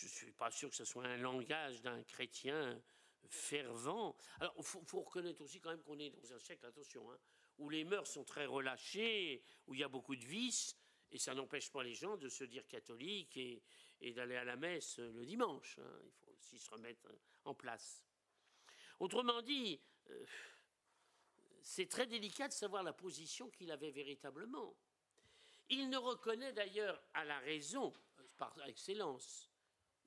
je ne suis pas sûr que ce soit un langage d'un chrétien fervent. Alors, il faut, reconnaître aussi quand même qu'on est dans un siècle, attention, hein, où les mœurs sont très relâchées, où il y a beaucoup de vices, et ça n'empêche pas les gens de se dire catholiques et, d'aller à la messe le dimanche. Hein. Il faut aussi se remettre en place. Autrement dit, euh, c'est très délicat de savoir la position qu'il avait véritablement. Il ne reconnaît d'ailleurs à la raison, par excellence,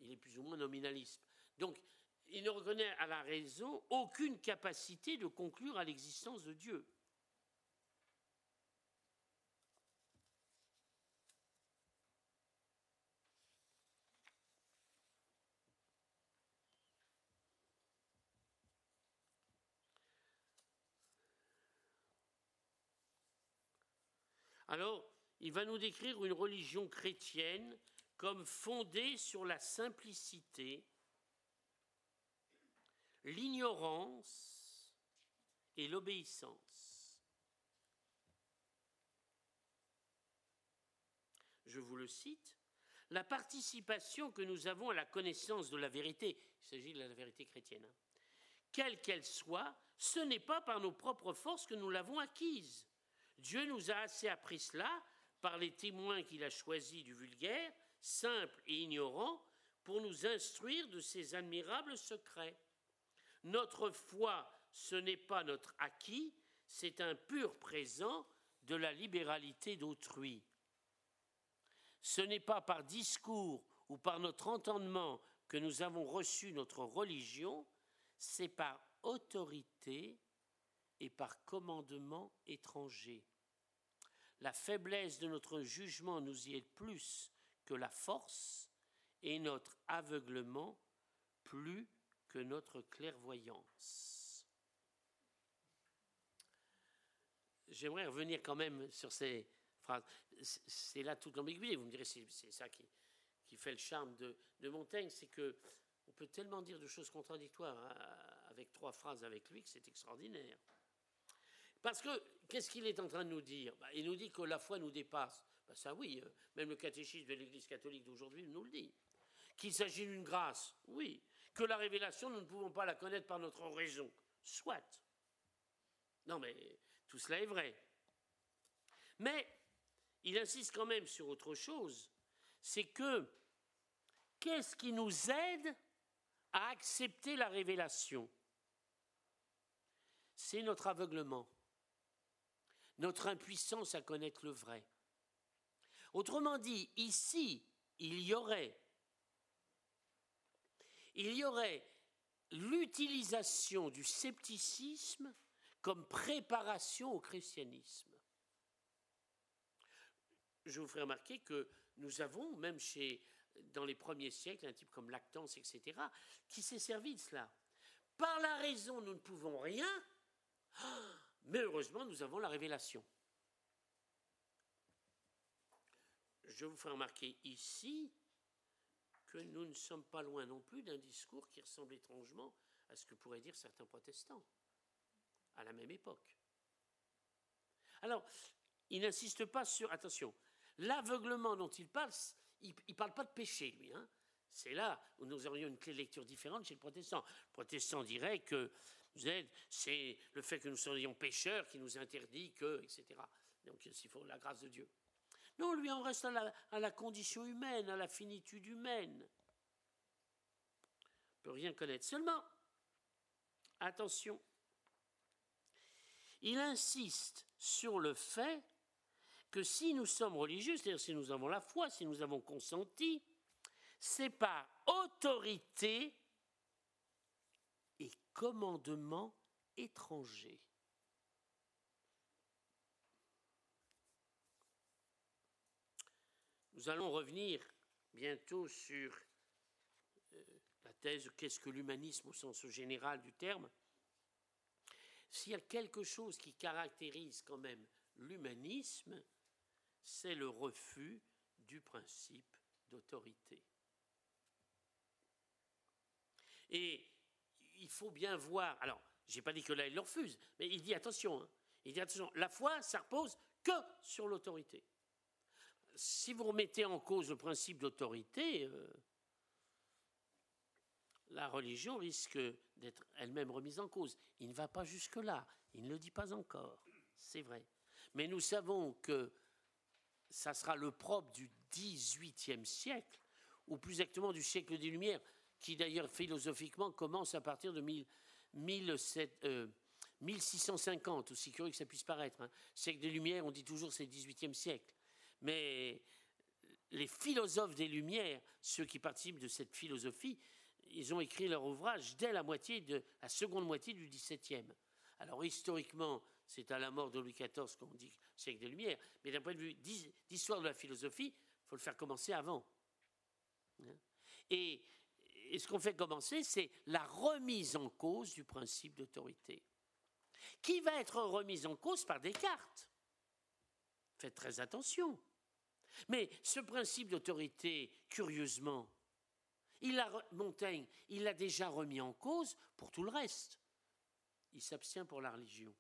il est plus ou moins nominaliste. Donc, il ne reconnaît à la raison aucune capacité de conclure à l'existence de Dieu. Alors, il va nous décrire une religion chrétienne comme fondée sur la simplicité, l'ignorance et l'obéissance. Je vous le cite, la participation que nous avons à la connaissance de la vérité, il s'agit de la vérité chrétienne, hein, quelle qu'elle soit, ce n'est pas par nos propres forces que nous l'avons acquise. Dieu nous a assez appris cela par les témoins qu'il a choisis du vulgaire, simple et ignorant, pour nous instruire de ses admirables secrets. Notre foi, ce n'est pas notre acquis, c'est un pur présent de la libéralité d'autrui. Ce n'est pas par discours ou par notre entendement que nous avons reçu notre religion, c'est par autorité et par commandement étranger. La faiblesse de notre jugement nous y est plus que la force et notre aveuglement plus que notre clairvoyance. J'aimerais revenir quand même sur ces phrases. C'est là toute l'ambiguïté. Vous me direz, c'est ça qui, fait le charme de, de Montaigne, c'est que on peut tellement dire de choses contradictoires hein, avec trois phrases avec lui que c'est extraordinaire. Parce que, qu'est-ce qu'il est en train de nous dire? Bah, Il nous dit que la foi nous dépasse. Bah, ça oui, euh, même le catéchisme de l'Église catholique d'aujourd'hui nous le dit. Qu'il s'agit d'une grâce, oui. Que la révélation, nous ne pouvons pas la connaître par notre raison. Soit. Non, mais tout cela est vrai. Mais il insiste quand même sur autre chose. C'est que qu'est-ce qui nous aide à accepter la révélation? C'est notre aveuglement notre impuissance à connaître le vrai. Autrement dit, ici, il y aurait, l'utilisation du scepticisme comme préparation au christianisme. Je vous ferai remarquer que nous avons, même dans les premiers siècles, un type comme Lactance, etc., qui s'est servi de cela. Par la raison, nous ne pouvons rien. Mais heureusement, nous avons la révélation. Je vous fais remarquer ici que nous ne sommes pas loin non plus d'un discours qui ressemble étrangement à ce que pourraient dire certains protestants à la même époque. Alors, il n'insiste pas sur, attention, l'aveuglement dont il parle, il ne parle pas de péché, lui. Hein. C'est là où nous aurions une clé de lecture différente chez le protestant. Le protestant dirait que c'est le fait que nous soyons pécheurs qui nous interdit que, etc. Donc il faut la grâce de Dieu. Non, lui, on reste à la, condition humaine, à la finitude humaine. On ne peut rien connaître. Seulement, attention, il insiste sur le fait que si nous sommes religieux, c'est-à-dire si nous avons la foi, si nous avons consenti, c'est par autorité commandement étranger. Nous allons revenir bientôt sur euh, la thèse qu'est-ce que l'humanisme au sens général du terme. S'il y a quelque chose qui caractérise quand même l'humanisme, c'est le refus du principe d'autorité. Et il faut bien voir. Alors, je n'ai pas dit que là, il le refuse, mais il dit attention. Hein. il dit attention, la foi, ça repose que sur l'autorité. Si vous remettez en cause le principe d'autorité, euh, la religion risque d'être elle-même remise en cause. Il ne va pas jusque-là, il ne le dit pas encore, c'est vrai. Mais nous savons que ça sera le propre du XVIIIe siècle, ou plus exactement du siècle des Lumières, qui d'ailleurs philosophiquement commence à partir de 1650, euh, aussi curieux que ça puisse paraître. Hein. Siècle des Lumières, on dit toujours c'est le XVIIIe siècle. Mais les philosophes des Lumières, ceux qui participent de cette philosophie, ils ont écrit leur ouvrage dès la moitié de la seconde moitié du XVIIe. Alors historiquement, c'est à la mort de Louis XIV qu'on dit siècle des Lumières, mais d'un point de vue d'histoire de la philosophie, il faut le faire commencer avant. Et, et ce qu'on fait commencer, c'est la remise en cause du principe d'autorité, qui va être remise en cause par Descartes. Faites très attention. Mais ce principe d'autorité, curieusement, il Montaigne, il l'a déjà remis en cause pour tout le reste. Il s'abstient pour la religion.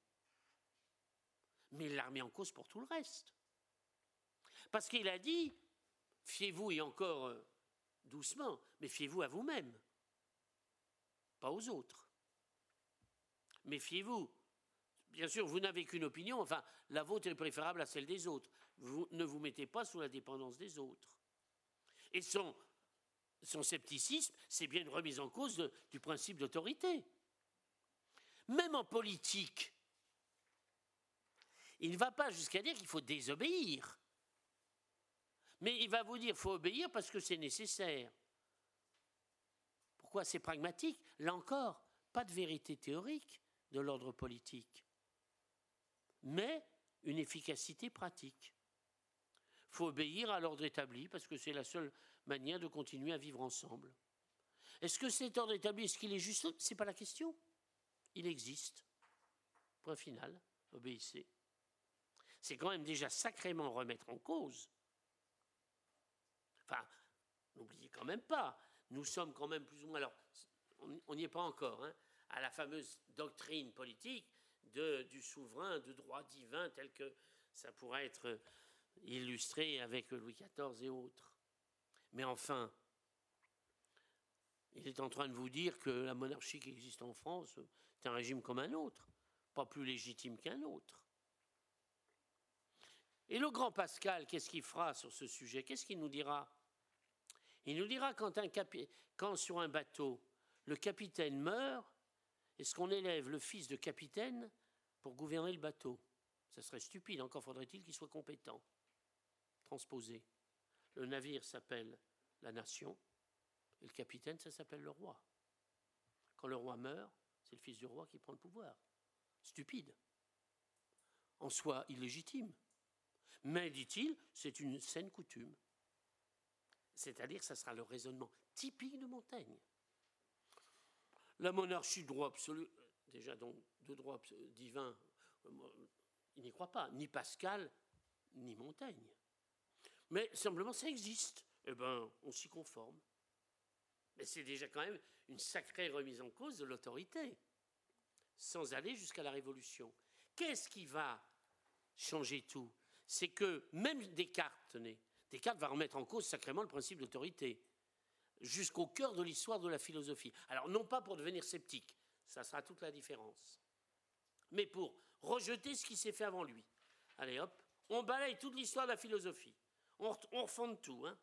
Mais il l'a remis en cause pour tout le reste. Parce qu'il a dit, fiez-vous, et encore euh, doucement, mais fiez-vous à vous-même, pas aux autres. Méfiez-vous. Bien sûr, vous n'avez qu'une opinion, enfin, la vôtre est préférable à celle des autres. Vous ne vous mettez pas sous la dépendance des autres. Et son son scepticisme, c'est bien une remise en cause du principe d'autorité. Même en politique, il ne va pas jusqu'à dire qu'il faut désobéir. Mais il va vous dire qu'il faut obéir parce que c'est nécessaire. Pourquoi? C'est pragmatique. Là encore, pas de vérité théorique de l'ordre politique, mais une efficacité pratique. Il faut obéir à l'ordre établi parce que c'est la seule manière de continuer à vivre ensemble. Est-ce que cet ordre établi, est-ce qu'il est juste? Ce n'est pas la question. Il existe. Point final. Obéissez. C'est quand même déjà sacrément remettre en cause. Enfin, n'oubliez quand même pas, nous sommes quand même plus ou moins, alors on n'y est pas encore, hein, à la fameuse doctrine politique du souverain de droit divin tel que ça pourrait être illustré avec Louis XIV et autres. Mais enfin, il est en train de vous dire que la monarchie qui existe en France est un régime comme un autre, pas plus légitime qu'un autre. Et le grand Pascal, qu'est-ce qu'il fera sur ce sujet? Qu'est-ce qu'il nous dira? Il nous dira quand sur un bateau, le capitaine meurt, est-ce qu'on élève le fils de capitaine pour gouverner le bateau Ça serait stupide, encore faudrait-il qu'il soit compétent, transposé. Le navire s'appelle la nation et le capitaine, ça s'appelle le roi. Quand le roi meurt, c'est le fils du roi qui prend le pouvoir. Stupide. En soi illégitime. Mais, dit-il, c'est une saine coutume. C'est-à-dire, ça sera le raisonnement typique de Montaigne. La monarchie droit absolu, déjà donc de droit divin, il n'y croit pas, ni Pascal, ni Montaigne. Mais simplement, ça existe. Eh bien, on s'y conforme. Mais c'est déjà quand même une sacrée remise en cause de l'autorité, sans aller jusqu'à la révolution. Qu'est-ce qui va changer tout? C'est que même Descartes, tenez, Descartes va remettre en cause sacrément le principe d'autorité, jusqu'au cœur de l'histoire de la philosophie. Alors, non pas pour devenir sceptique, ça sera toute la différence, mais pour rejeter ce qui s'est fait avant lui. Allez hop, on balaye toute l'histoire de la philosophie on, refonde tout, hein.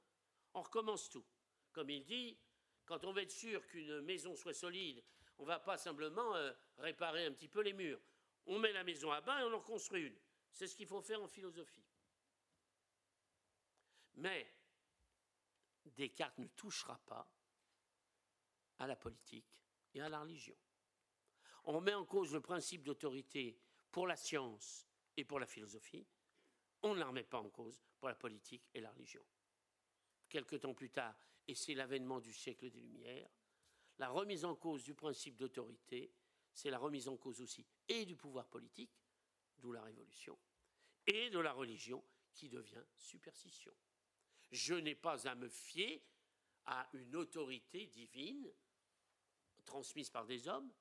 on recommence tout. Comme il dit, quand on veut être sûr qu'une maison soit solide, on ne va pas simplement euh, réparer un petit peu les murs. On met la maison à bas et on en construit une. C'est ce qu'il faut faire en philosophie. Mais Descartes ne touchera pas à la politique et à la religion. On met en cause le principe d'autorité pour la science et pour la philosophie, on ne la remet pas en cause pour la politique et la religion. Quelque temps plus tard, et c'est l'avènement du siècle des Lumières, la remise en cause du principe d'autorité, c'est la remise en cause aussi et du pouvoir politique, d'où la Révolution, et de la religion qui devient superstition. Je n'ai pas à me fier à une autorité divine transmises par des hommes.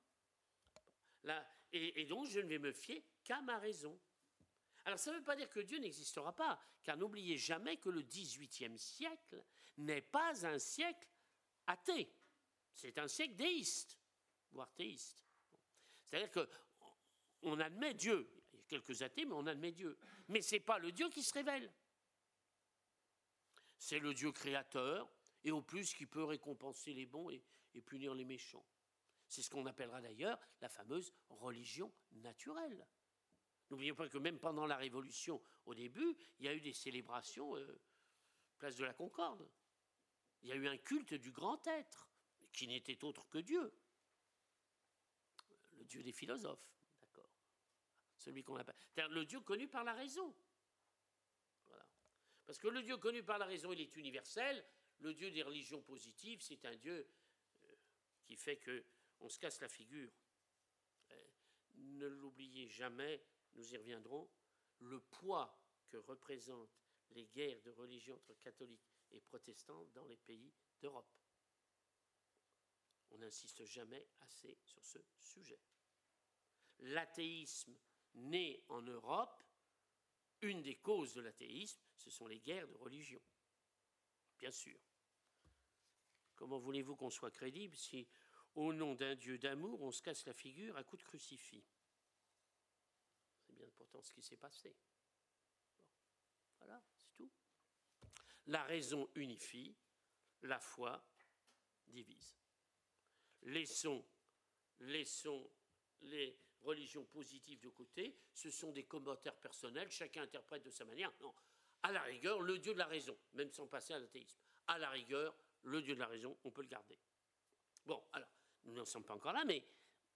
Et, donc, je ne vais me fier qu'à ma raison. Alors, ça ne veut pas dire que Dieu n'existera pas, car n'oubliez jamais que le XVIIIe siècle n'est pas un siècle athée. C'est un siècle déiste, voire théiste. C'est-à-dire qu'on admet Dieu. Il y a quelques athées, mais on admet Dieu. Mais ce n'est pas le Dieu qui se révèle. C'est le Dieu créateur, et au plus qui peut récompenser les bons et, punir les méchants. C'est ce qu'on appellera d'ailleurs la fameuse religion naturelle. N'oubliez pas que même pendant la Révolution, au début, il y a eu des célébrations euh, place de la Concorde. Il y a eu un culte du grand être, qui n'était autre que Dieu. Le Dieu des philosophes, d'accord Celui qu'on appelle. Le Dieu connu par la raison. Parce que le Dieu connu par la raison, il est universel. Le Dieu des religions positives, c'est un Dieu euh, qui fait que on se casse la figure. Euh, ne l'oubliez jamais, nous y reviendrons, le poids que représentent les guerres de religion entre catholiques et protestants dans les pays d'Europe. On n'insiste jamais assez sur ce sujet. L'athéisme né en Europe, une des causes de l'athéisme, ce sont les guerres de religion. Bien sûr. Comment voulez-vous qu'on soit crédible si, au nom d'un Dieu d'amour, on se casse la figure à coups de crucifix C'est bien pourtant ce qui s'est passé. Voilà, c'est tout. La raison unifie, la foi divise. Laissons, laissons les religions positives de côté, ce sont des commentaires personnels, chacun interprète de sa manière. Non, à la rigueur, le Dieu de la raison, même sans passer à l'athéisme. À la rigueur, le Dieu de la raison, on peut le garder. Bon, alors, nous n'en sommes pas encore là, mais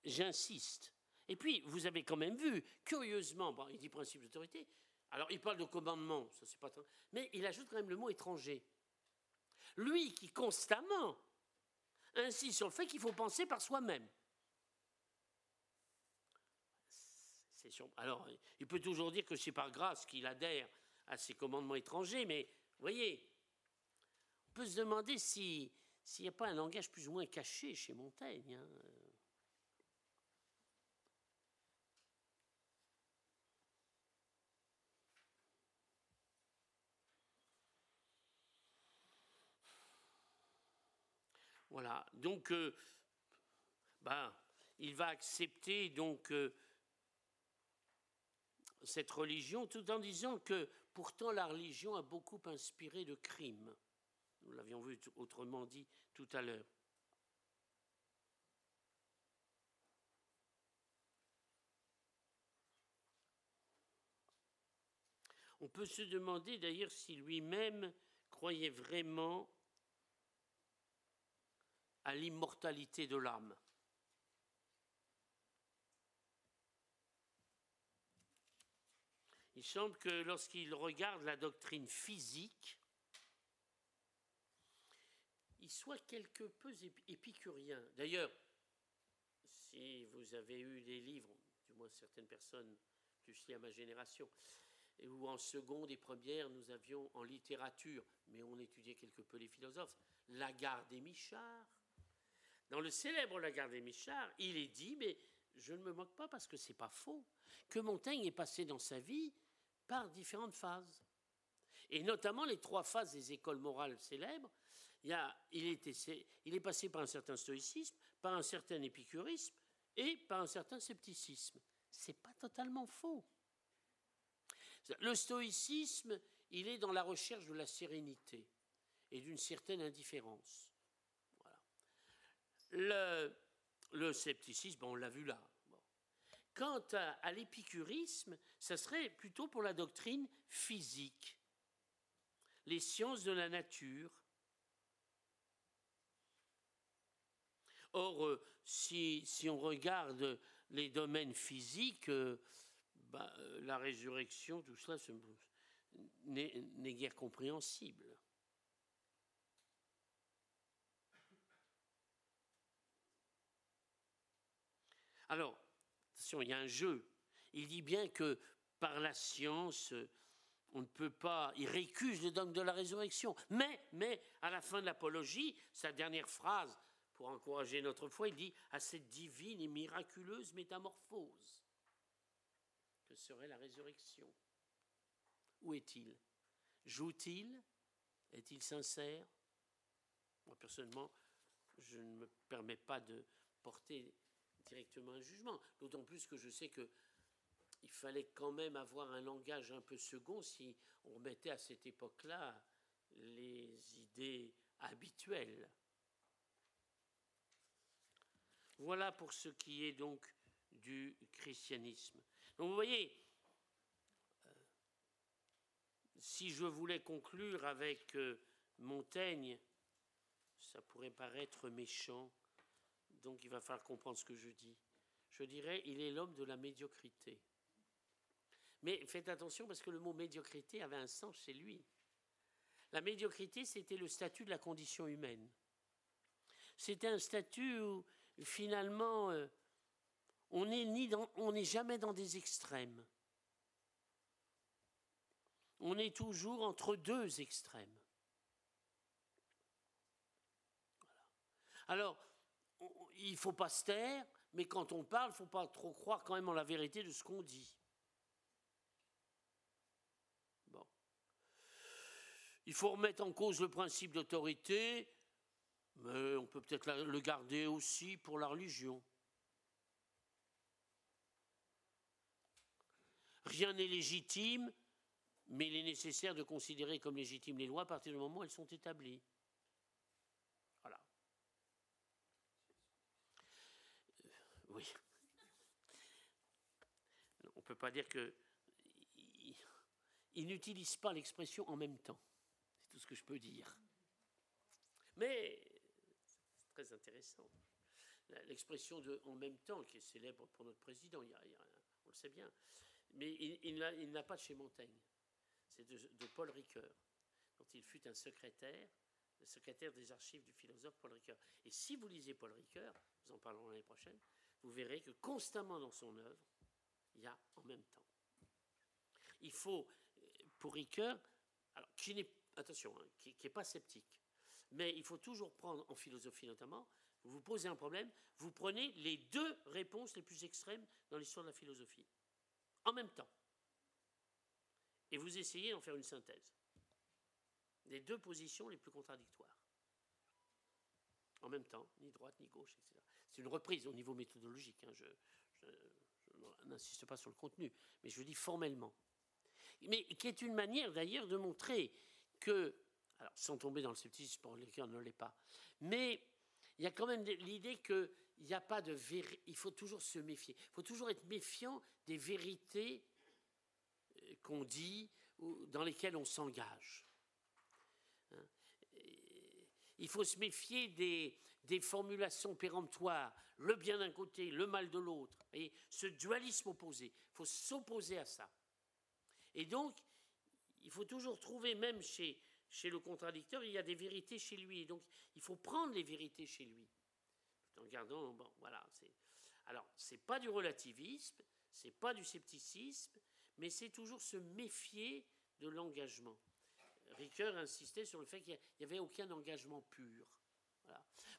j'insiste. Et puis, vous avez quand même vu, curieusement, il dit principe d'autorité, alors il parle de commandement, ça c'est pas très... Mais il ajoute quand même le mot étranger. Lui qui constamment insiste sur le fait qu'il faut penser par soi-même. Alors, il peut toujours dire que c'est par grâce qu'il adhère à ces commandements étrangers, mais vous voyez, on peut se demander s'il n'y a pas un langage plus ou moins caché chez Montaigne. Hein. Voilà, donc, euh, ben, il va accepter donc euh, cette religion tout en disant que pourtant la religion a beaucoup inspiré de crimes. Nous l'avions vu autrement dit tout à l'heure. On peut se demander d'ailleurs si lui-même croyait vraiment à l'immortalité de l'âme. Il semble que lorsqu'il regarde la doctrine physique, il soit quelque peu épicurien. D'ailleurs, si vous avez eu des livres, du moins certaines personnes plus liées à ma génération, où en seconde et première nous avions en littérature, mais on étudiait quelque peu les philosophes, Lagarde et Michard, dans le célèbre Lagarde des Michards, il est dit, mais je ne me moque pas parce que c'est pas faux, que Montaigne est passé dans sa vie par différentes phases. Et notamment les trois phases des écoles morales célèbres. Il, est, passé par un certain stoïcisme, par un certain épicurisme et par un certain scepticisme. C'est pas totalement faux. Le stoïcisme, il est dans la recherche de la sérénité et d'une certaine indifférence. Le, scepticisme, on l'a vu là. Quant à, l'épicurisme, ça serait plutôt pour la doctrine physique, les sciences de la nature. Or, si, on regarde les domaines physiques, euh, bah, euh, la résurrection, tout cela n'est guère compréhensible. Alors, attention, il y a un jeu. Il dit bien que par la science, on ne peut pas. Il récuse le dogme de la résurrection. Mais, mais, à la fin de l'apologie, sa dernière phrase pour encourager notre foi, il dit à cette divine et miraculeuse métamorphose que serait la résurrection. Où est-il? Joue-t-il? Est-il sincère? Moi, personnellement, je ne me permets pas de porter directement un jugement, d'autant plus que je sais que il fallait quand même avoir un langage un peu second si on remettait à cette époque-là les idées habituelles. Voilà pour ce qui est donc du christianisme. Donc vous voyez, euh, si je voulais conclure avec euh, Montaigne, ça pourrait paraître méchant, donc il va falloir comprendre ce que je dis. Je dirais, il est l'homme de la médiocrité. Mais faites attention parce que le mot médiocrité avait un sens chez lui. La médiocrité, c'était le statut de la condition humaine. C'était un statut où finalement euh, on n'est jamais dans des extrêmes. On est toujours entre deux extrêmes. Alors, il ne faut pas se taire, mais quand on parle, il ne faut pas trop croire quand même en la vérité de ce qu'on dit. Bon. Il faut remettre en cause le principe d'autorité, mais on peut peut-être le garder aussi pour la religion. Rien n'est légitime, mais il est nécessaire de considérer comme légitimes les lois à partir du moment où elles sont établies. Voilà. Euh, oui. On ne peut pas dire que. Il n'utilise pas l'expression en même temps. C'est tout ce que je peux dire. Mais très intéressant. L'expression de en même temps, qui est célèbre pour notre président, il on le sait bien. Mais il, n'a pas chez Montaigne. C'est de, Paul Ricoeur, dont il fut un secrétaire, le secrétaire des archives du philosophe Paul Ricoeur. Et si vous lisez Paul Ricoeur, nous en parlerons l'année prochaine, vous verrez que constamment dans son œuvre, il y a en même temps. Il faut, pour Ricoeur, alors, qui n'est, attention, hein, qui n'est pas sceptique, mais il faut toujours prendre, en philosophie notamment, vous posez un problème, vous prenez les deux réponses les plus extrêmes dans l'histoire de la philosophie en même temps. Et vous essayez d'en faire une synthèse des deux positions les plus contradictoires. En même temps, ni droite ni gauche, etc. C'est une reprise au niveau méthodologique. Hein. Je, n'insiste pas sur le contenu, mais je dis formellement. Mais qui est une manière d'ailleurs de montrer que, alors sans tomber dans le scepticisme pour lesquels on ne l'est pas, mais il y a quand même l'idée qu'il n'y a pas de vérité. Il faut toujours se méfier. Il faut toujours être méfiant des vérités euh, qu'on dit ou dans lesquelles on s'engage. Hein? Il faut se méfier des, des, formulations péremptoires, le bien d'un côté, le mal de l'autre. Et ce dualisme opposé, il faut s'opposer à ça. Et donc, il faut toujours trouver, même chez, chez le contradicteur, il y a des vérités chez lui. donc, il faut prendre les vérités chez lui. En gardant, bon, voilà. Alors, c'est pas du relativisme, c'est pas du scepticisme, mais c'est toujours se méfier de l'engagement. Ricoeur insistait sur le fait qu'il n'y avait aucun engagement pur.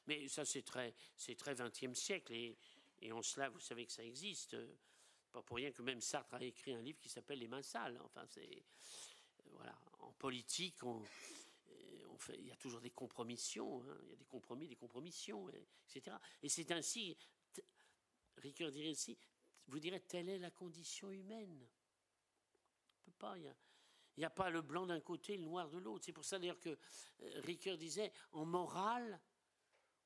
Mais ça, c'est très, c'est très 20e siècle, et, en cela, vous savez que ça existe. Pas pour rien que même Sartre a écrit un livre qui s'appelle Les mains sales. Enfin, c'est politique, on, fait, il y a toujours des compromissions, hein. il y a des compromis, des compromissions, etc. Et c'est ainsi, Ricoeur dirait aussi, vous direz, telle est la condition humaine. Peut pas, il n'y a, pas le blanc d'un côté le noir de l'autre. C'est pour ça d'ailleurs que euh, Ricoeur disait, en morale,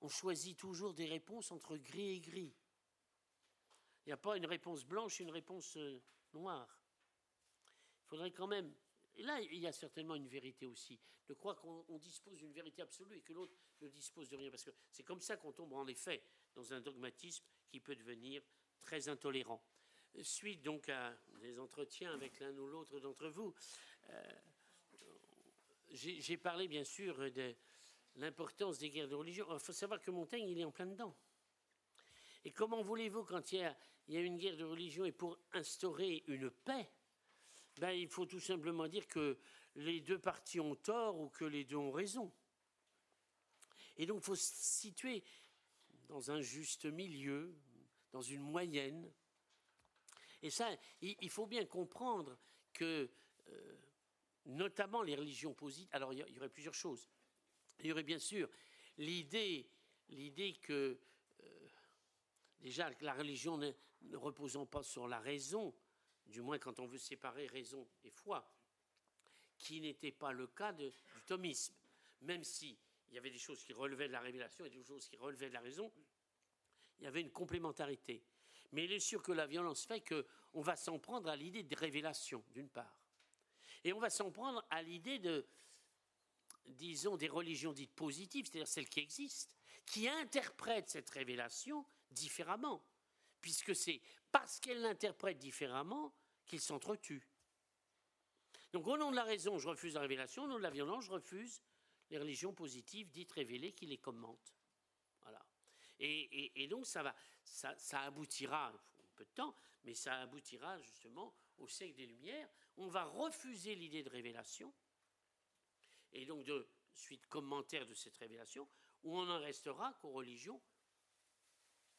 on choisit toujours des réponses entre gris et gris. Il n'y a pas une réponse blanche et une réponse euh, noire. Il faudrait quand même et là, il y a certainement une vérité aussi, de croire qu'on dispose d'une vérité absolue et que l'autre ne dispose de rien. Parce que c'est comme ça qu'on tombe en effet dans un dogmatisme qui peut devenir très intolérant. Suite donc à des entretiens avec l'un ou l'autre d'entre vous, euh, j'ai parlé bien sûr de l'importance des guerres de religion. Il faut savoir que Montaigne, il est en plein dedans. Et comment voulez-vous, quand il y, a, il y a une guerre de religion et pour instaurer une paix, ben, il faut tout simplement dire que les deux parties ont tort ou que les deux ont raison. Et donc il faut situer dans un juste milieu, dans une moyenne. Et ça, il, faut bien comprendre que, euh, notamment les religions positives, alors il y aurait plusieurs choses. Il y aurait bien sûr l'idée, l'idée que euh, déjà la religion ne, reposant pas sur la raison, du moins quand on veut séparer raison et foi, qui n'était pas le cas du thomisme, même si il y avait des choses qui relevaient de la révélation et des choses qui relevaient de la raison, il y avait une complémentarité. Mais il est sûr que la violence fait qu'on va s'en prendre à l'idée de révélation, d'une part. Et on va s'en prendre à l'idée de, disons, des religions dites positives, c'est-à-dire celles qui existent, qui interprètent cette révélation différemment, puisque c'est parce qu'elles l'interprètent différemment qu'ils s'entretuent. Donc au nom de la raison, je refuse la révélation, au nom de la violence, je refuse les religions positives dites révélées qui les commentent. Voilà. Et, donc ça, va, ça, aboutira, un peu de temps, mais ça aboutira justement au siècle des Lumières. On va refuser l'idée de révélation, et donc de suite commentaire de cette révélation, où on en restera qu'aux religions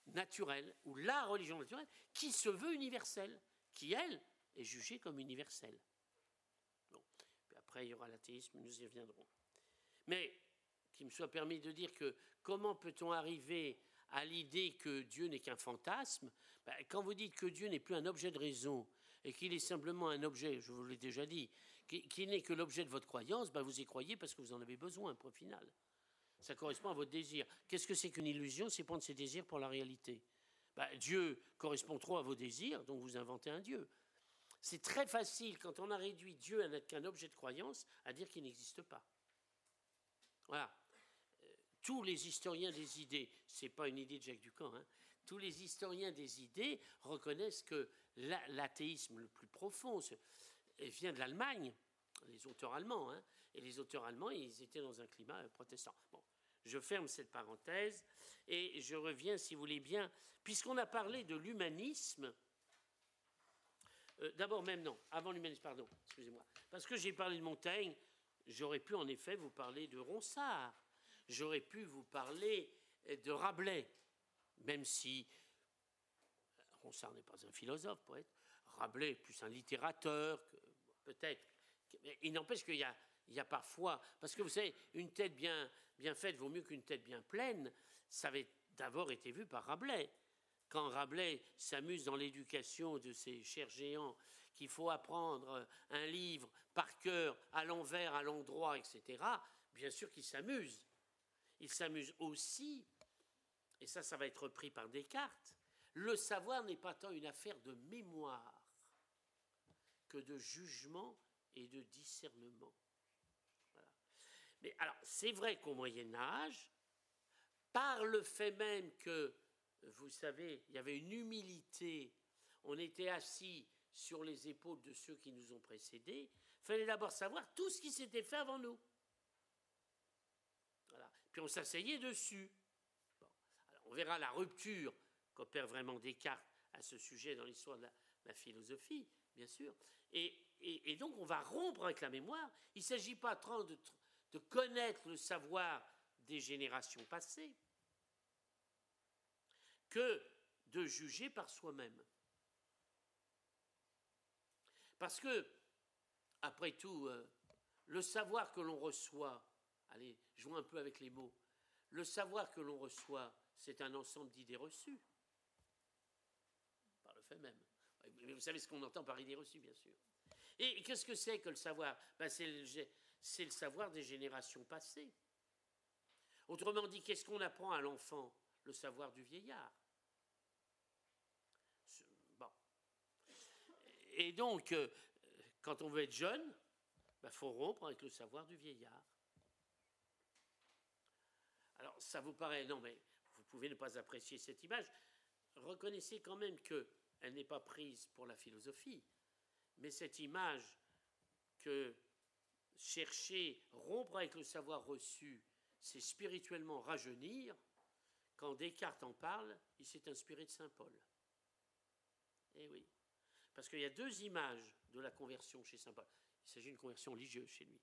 naturelles, ou la religion naturelle, qui se veut universelle, qui, elle, est jugée comme universelle. Bon. Puis après, il y aura l'athéisme, nous y reviendrons. Mais qu'il me soit permis de dire que comment peut-on arriver à l'idée que Dieu n'est qu'un fantasme? Ben, Quand vous dites que Dieu n'est plus un objet de raison et qu'il est simplement un objet, je vous l'ai déjà dit, qui, n'est que l'objet de votre croyance, ben, vous y croyez parce que vous en avez besoin, point final. Ça correspond à votre désir. Qu'est-ce que c'est qu'une illusion? C'est prendre ses désirs pour la réalité. Ben, Dieu correspond trop à vos désirs, donc vous inventez un Dieu. C'est très facile, quand on a réduit Dieu à n'être qu'un objet de croyance, à dire qu'il n'existe pas. Voilà. Euh, tous les historiens des idées, ce n'est pas une idée de Jacques Ducamp, hein, tous les historiens des idées reconnaissent que l'athéisme le plus profond vient de l'Allemagne, les auteurs allemands, hein, et les auteurs allemands, ils étaient dans un climat protestant. Bon, je ferme cette parenthèse et je reviens, si vous voulez bien, puisqu'on a parlé de l'humanisme. Euh, d'abord, même non, avant l'humanisme, pardon, excusez-moi, parce que j'ai parlé de Montaigne, J'aurais pu en effet vous parler de Ronsard, j'aurais pu vous parler de Rabelais, même si Ronsard n'est pas un philosophe, poète, Rabelais est plus un littérateur, peut-être. Il n'empêche qu'il y a, parfois, parce que vous savez, une tête bien faite vaut mieux qu'une tête bien pleine, ça avait d'abord été vu par Rabelais. Quand Rabelais s'amuse dans l'éducation de ces chers géants qu'il faut apprendre un livre par cœur, à l'envers, à l'endroit, etc., bien sûr qu'il s'amuse. Il s'amuse aussi, et ça, ça va être repris par Descartes, le savoir n'est pas tant une affaire de mémoire que de jugement et de discernement. Mais alors, c'est vrai qu'au Moyen Âge, par le fait même que, vous savez, il y avait une humilité, on était assis sur les épaules de ceux qui nous ont précédés, il fallait d'abord savoir tout ce qui s'était fait avant nous. Puis on s'asseyait dessus. on verra la rupture qu'opère vraiment Descartes à ce sujet dans l'histoire de la, philosophie, bien sûr. Et, donc on va rompre avec la mémoire. Il ne s'agit pas de, de connaître le savoir des générations passées que de juger par soi-même. Parce que, après tout, euh, le savoir que l'on reçoit, allez, jouons un peu avec les mots, le savoir que l'on reçoit, c'est un ensemble d'idées reçues, par le fait même. Mais vous savez ce qu'on entend par idées reçues, bien sûr. Et qu'est-ce que c'est que le savoir? Ben, C'est le, le savoir des générations passées. Autrement dit, qu'est-ce qu'on apprend à l'enfant? Le savoir du vieillard. Et donc, euh, quand on veut être jeune, il bah, faut rompre avec le savoir du vieillard. Alors, ça vous paraît, non, mais vous pouvez ne pas apprécier cette image. Reconnaissez quand même qu'elle n'est pas prise pour la philosophie, mais cette image que chercher, rompre avec le savoir reçu, c'est spirituellement rajeunir, quand Descartes en parle, il s'est inspiré de Saint Paul. Eh oui. Parce qu'il y a deux images de la conversion chez Saint Paul. Il s'agit d'une conversion religieuse chez lui.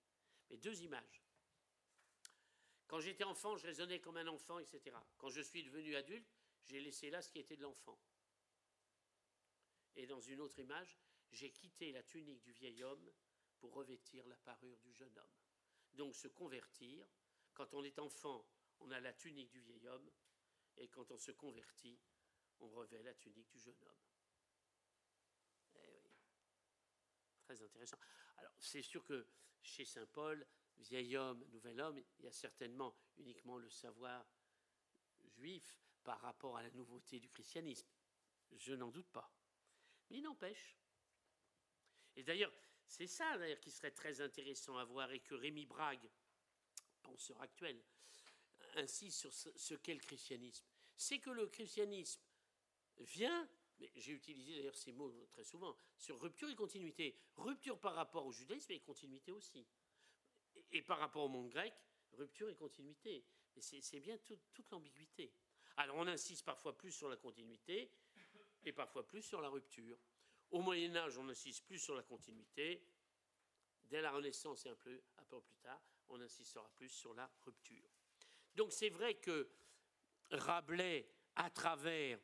Mais deux images. Quand j'étais enfant, je raisonnais comme un enfant, etc. Quand je suis devenu adulte, j'ai laissé là ce qui était de l'enfant. Et dans une autre image, j'ai quitté la tunique du vieil homme pour revêtir la parure du jeune homme. Donc se convertir, quand on est enfant, on a la tunique du vieil homme, et quand on se convertit, on revêt la tunique du jeune homme. Eh. Très intéressant. Alors, c'est sûr que chez Saint Paul, vieil homme, nouvel homme, il y a certainement uniquement le savoir juif par rapport à la nouveauté du christianisme. Je n'en doute pas. Mais il n'empêche. Et d'ailleurs, c'est ça d'ailleurs qui serait très intéressant à voir et que Rémi Brague, penseur actuel, insiste sur ce qu'est le christianisme. C'est que le christianisme vient, mais j'ai utilisé d'ailleurs ces mots très souvent, sur rupture et continuité. Rupture par rapport au judaïsme et continuité aussi. Et, par rapport au monde grec, rupture et continuité. C'est bien toute l'ambiguïté. Alors on insiste parfois plus sur la continuité et parfois plus sur la rupture. Au Moyen Âge, on insiste plus sur la continuité. Dès la Renaissance et un peu plus tard, on insistera plus sur la rupture. Donc c'est vrai que Rabelais, à travers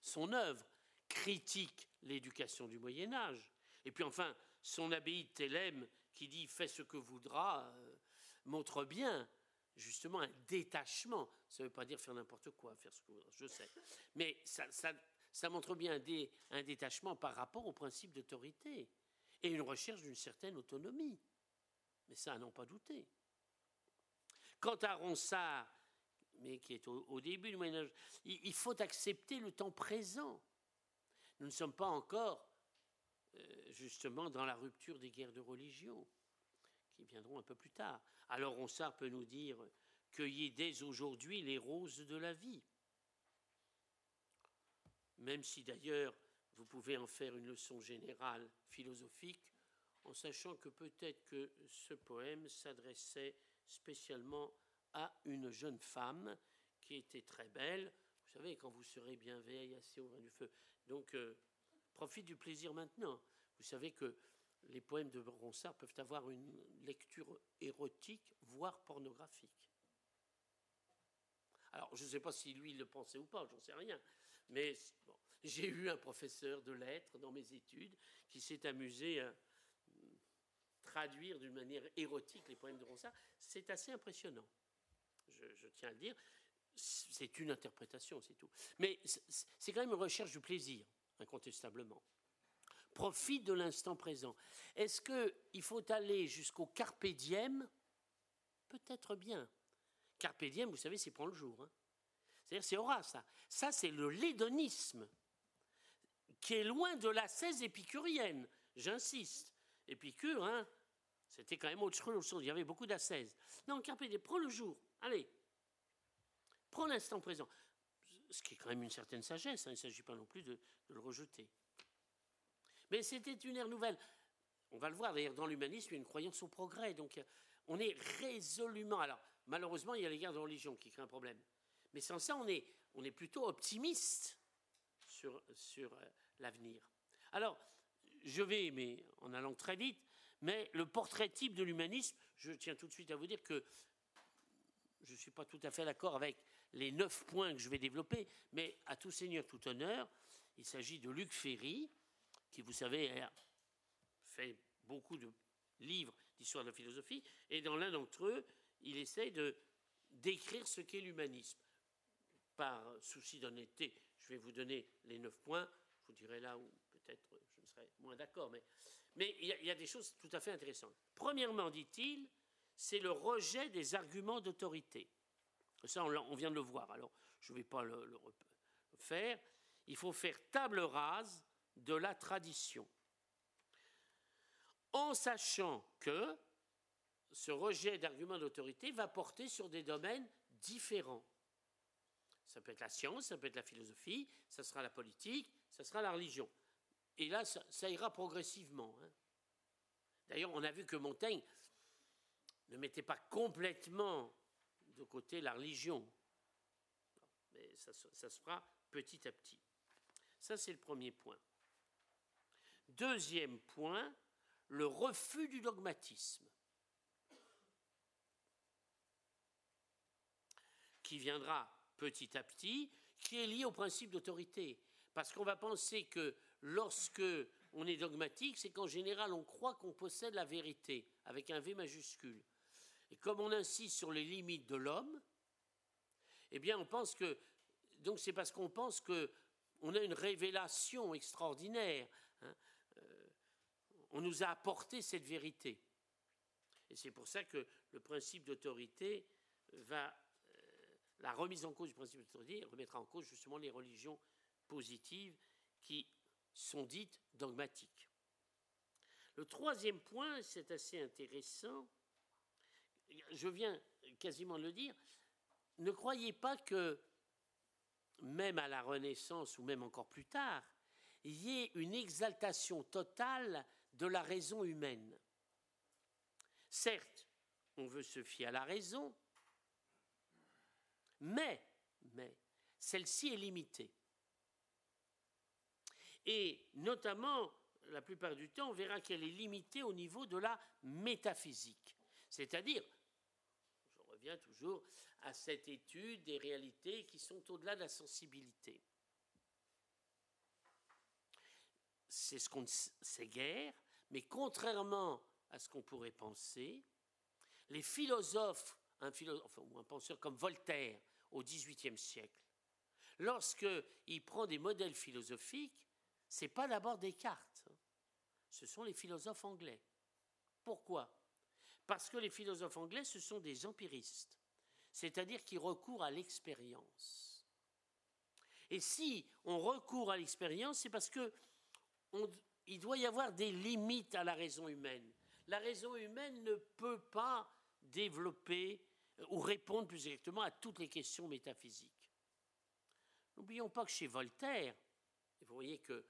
son œuvre, critique l'éducation du Moyen Âge. Et puis enfin, son abbaye de Thélème, qui dit Fais ce que voudra, euh, montre bien justement un détachement. Ça ne veut pas dire faire n'importe quoi, faire ce que je sais. Mais ça, montre bien un, détachement par rapport au principe d'autorité et une recherche d'une certaine autonomie. Mais ça, à n'en pas douter. Quant à Ronsard, mais qui est au, début du Moyen Âge, il, faut accepter le temps présent. Nous ne sommes pas encore euh, justement dans la rupture des guerres de religion, qui viendront un peu plus tard. Alors Ronsard peut nous dire cueillez dès aujourd'hui les roses de la vie. Même si d'ailleurs vous pouvez en faire une leçon générale philosophique, en sachant que peut-être que ce poème s'adressait spécialement à une jeune femme qui était très belle. Vous savez, quand vous serez bien veille, assis au vin du feu. Donc, euh, profite du plaisir maintenant. Vous savez que les poèmes de Ronsard peuvent avoir une lecture érotique, voire pornographique. Alors, je ne sais pas si lui le pensait ou pas, j'en sais rien. Mais j'ai eu un professeur de lettres dans mes études qui s'est amusé traduire d'une manière érotique les poèmes de Ronsard. C'est assez impressionnant je, tiens à le dire, c'est une interprétation, c'est tout. Mais c'est quand même une recherche du plaisir, incontestablement. Profite de l'instant présent. Est-ce qu'il faut aller jusqu'au carpe diem? Peut-être bien. Carpe diem, vous savez, c'est prendre le jour. Hein. C'est-à-dire, c'est Horace, ça. Ça, c'est le lédonisme, qui est loin de la 16 épicurienne, j'insiste. Épicure, hein, c'était quand même autre chose, il y avait beaucoup d'ascèse. Non, carpe diem, prends le jour. Allez, prends l'instant présent. Ce qui est quand même une certaine sagesse, hein, il ne s'agit pas non plus de, le rejeter. Mais c'était une ère nouvelle. On va le voir d'ailleurs dans l'humanisme, il y a une croyance au progrès. Donc on est résolument. Alors malheureusement, il y a les guerres de religion qui créent un problème. Mais sans ça, on est, on est plutôt optimiste sur, sur euh, l'avenir. Alors, je vais, mais en allant très vite, mais le portrait type de l'humanisme, je tiens tout de suite à vous dire que je ne suis pas tout à fait d'accord avec les neuf points que je vais développer, mais à tout seigneur, tout honneur, il s'agit de Luc Ferry, qui, vous savez, a fait beaucoup de livres d'histoire de la philosophie, et dans l'un d'entre eux, il essaye de décrire ce qu'est l'humanisme. Par souci d'honnêteté, je vais vous donner les neuf points, je vous dirai là où peut-être je ne serai moins d'accord, mais, mais il, y il y a des choses tout à fait intéressantes. Premièrement, dit-il, c'est le rejet des arguments d'autorité. Ça, on, vient de le voir, alors je ne vais pas le, le faire. Il faut faire table rase de la tradition. En sachant que ce rejet d'arguments d'autorité va porter sur des domaines différents. Ça peut être la science, ça peut être la philosophie, ça sera la politique, ça sera la religion. Et là, ça, ira progressivement. Hein. D'ailleurs, on a vu que Montaigne, ne mettez pas complètement de côté la religion. Mais ça, ça se fera petit à petit. Ça, c'est le premier point. Deuxième point, le refus du dogmatisme. qui viendra petit à petit, qui est lié au principe d'autorité. Parce qu'on va penser que lorsque on est dogmatique, c'est qu'en général, on croit qu'on possède la vérité, avec un V majuscule. Et comme on insiste sur les limites de l'homme, eh bien, on pense que. Donc, c'est parce qu'on pense qu'on a une révélation extraordinaire. Hein, euh, on nous a apporté cette vérité. Et c'est pour ça que le principe d'autorité va. Euh, la remise en cause du principe d'autorité remettra en cause justement les religions positives qui sont dites dogmatiques. Le troisième point, c'est assez intéressant, je viens quasiment de le dire, ne croyez pas que, même à la Renaissance ou même encore plus tard, il y ait une exaltation totale de la raison humaine. Certes, on veut se fier à la raison, mais, mais celle-ci est limitée. Et notamment, la plupart du temps, on verra qu'elle est limitée au niveau de la métaphysique. C'est-à-dire, je reviens toujours à cette étude des réalités qui sont au-delà de la sensibilité. C'est ce qu'on sait guère, mais contrairement à ce qu'on pourrait penser, les philosophes, un philosophe ou un penseur comme Voltaire au XVIIIe siècle, lorsqu'il prend des modèles philosophiques, ce n'est pas d'abord Descartes, hein. ce sont les philosophes anglais. Pourquoi? Parce que les philosophes anglais, ce sont des empiristes, c'est-à-dire qui recourent à l'expérience. Et si on recourt à l'expérience, c'est parce que il doit y avoir des limites à la raison humaine. La raison humaine ne peut pas développer euh, ou répondre plus exactement à toutes les questions métaphysiques. N'oublions pas que chez Voltaire, vous voyez que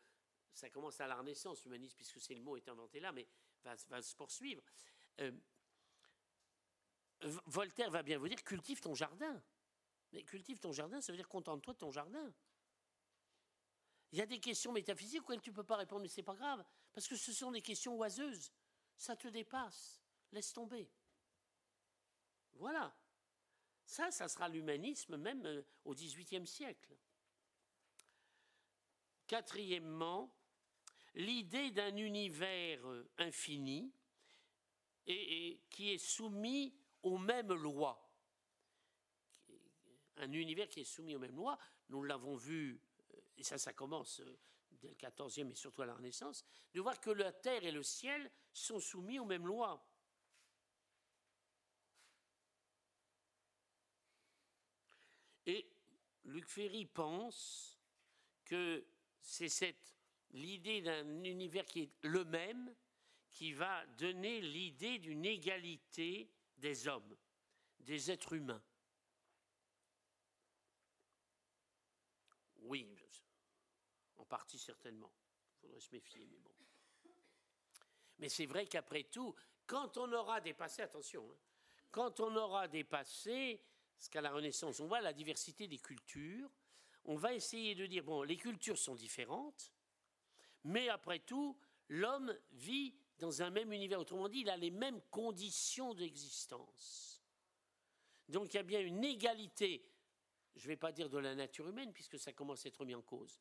ça commence à la Renaissance, l'humanisme, puisque c'est le mot est inventé là, mais va, se poursuivre. Euh, Voltaire va bien vous dire cultive ton jardin. Mais cultive ton jardin, ça veut dire contente-toi de ton jardin. Il y a des questions métaphysiques auxquelles tu ne peux pas répondre, mais ce n'est pas grave, parce que ce sont des questions oiseuses. Ça te dépasse. Laisse tomber. Voilà. Ça, ça sera l'humanisme même euh, au XVIIIe siècle. Quatrièmement, l'idée d'un univers euh, infini et, qui est soumis aux mêmes lois. Un univers qui est soumis aux mêmes lois, nous l'avons vu, euh, et ça, ça commence euh, dès le XIVe et surtout à la Renaissance, de voir que la terre et le ciel sont soumis aux mêmes lois. Et Luc Ferry pense que c'est cette l'idée d'un univers qui est le même qui va donner l'idée d'une égalité des hommes, des êtres humains. Oui, en partie certainement. Il faudrait se méfier, mais bon. Mais c'est vrai qu'après tout, quand on aura dépassé, attention, hein, quand on aura dépassé, ce qu'à la Renaissance, on voit la diversité des cultures, on va essayer de dire, bon, les cultures sont différentes, mais après tout, l'homme vit dans un même univers. Autrement dit, il a les mêmes conditions d'existence. Donc il y a bien une égalité, je ne vais pas dire de la nature humaine, puisque ça commence à être mis en cause,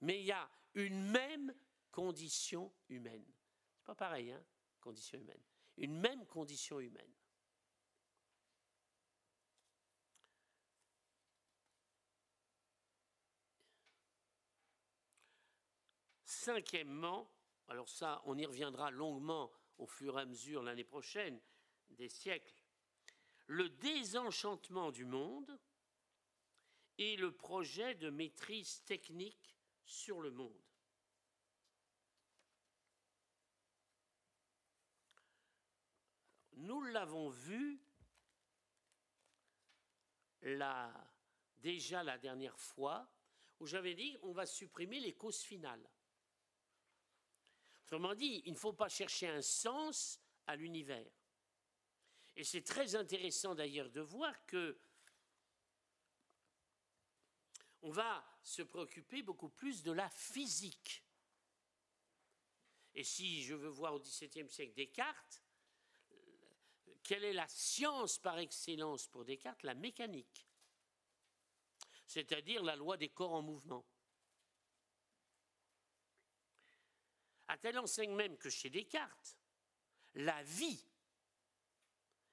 mais il y a une même condition humaine. C'est pas pareil, hein, condition humaine. Une même condition humaine. Cinquièmement, alors ça, on y reviendra longuement au fur et à mesure l'année prochaine, des siècles, le désenchantement du monde et le projet de maîtrise technique sur le monde. Nous l'avons vu déjà la dernière fois où j'avais dit on va supprimer les causes finales. Autrement dit, il ne faut pas chercher un sens à l'univers. Et c'est très intéressant d'ailleurs de voir que on va se préoccuper beaucoup plus de la physique. Et si je veux voir au XVIIe siècle Descartes, quelle est la science par excellence pour Descartes? La mécanique. c'est-à-dire la loi des corps en mouvement. À telle enseigne même que chez Descartes, la vie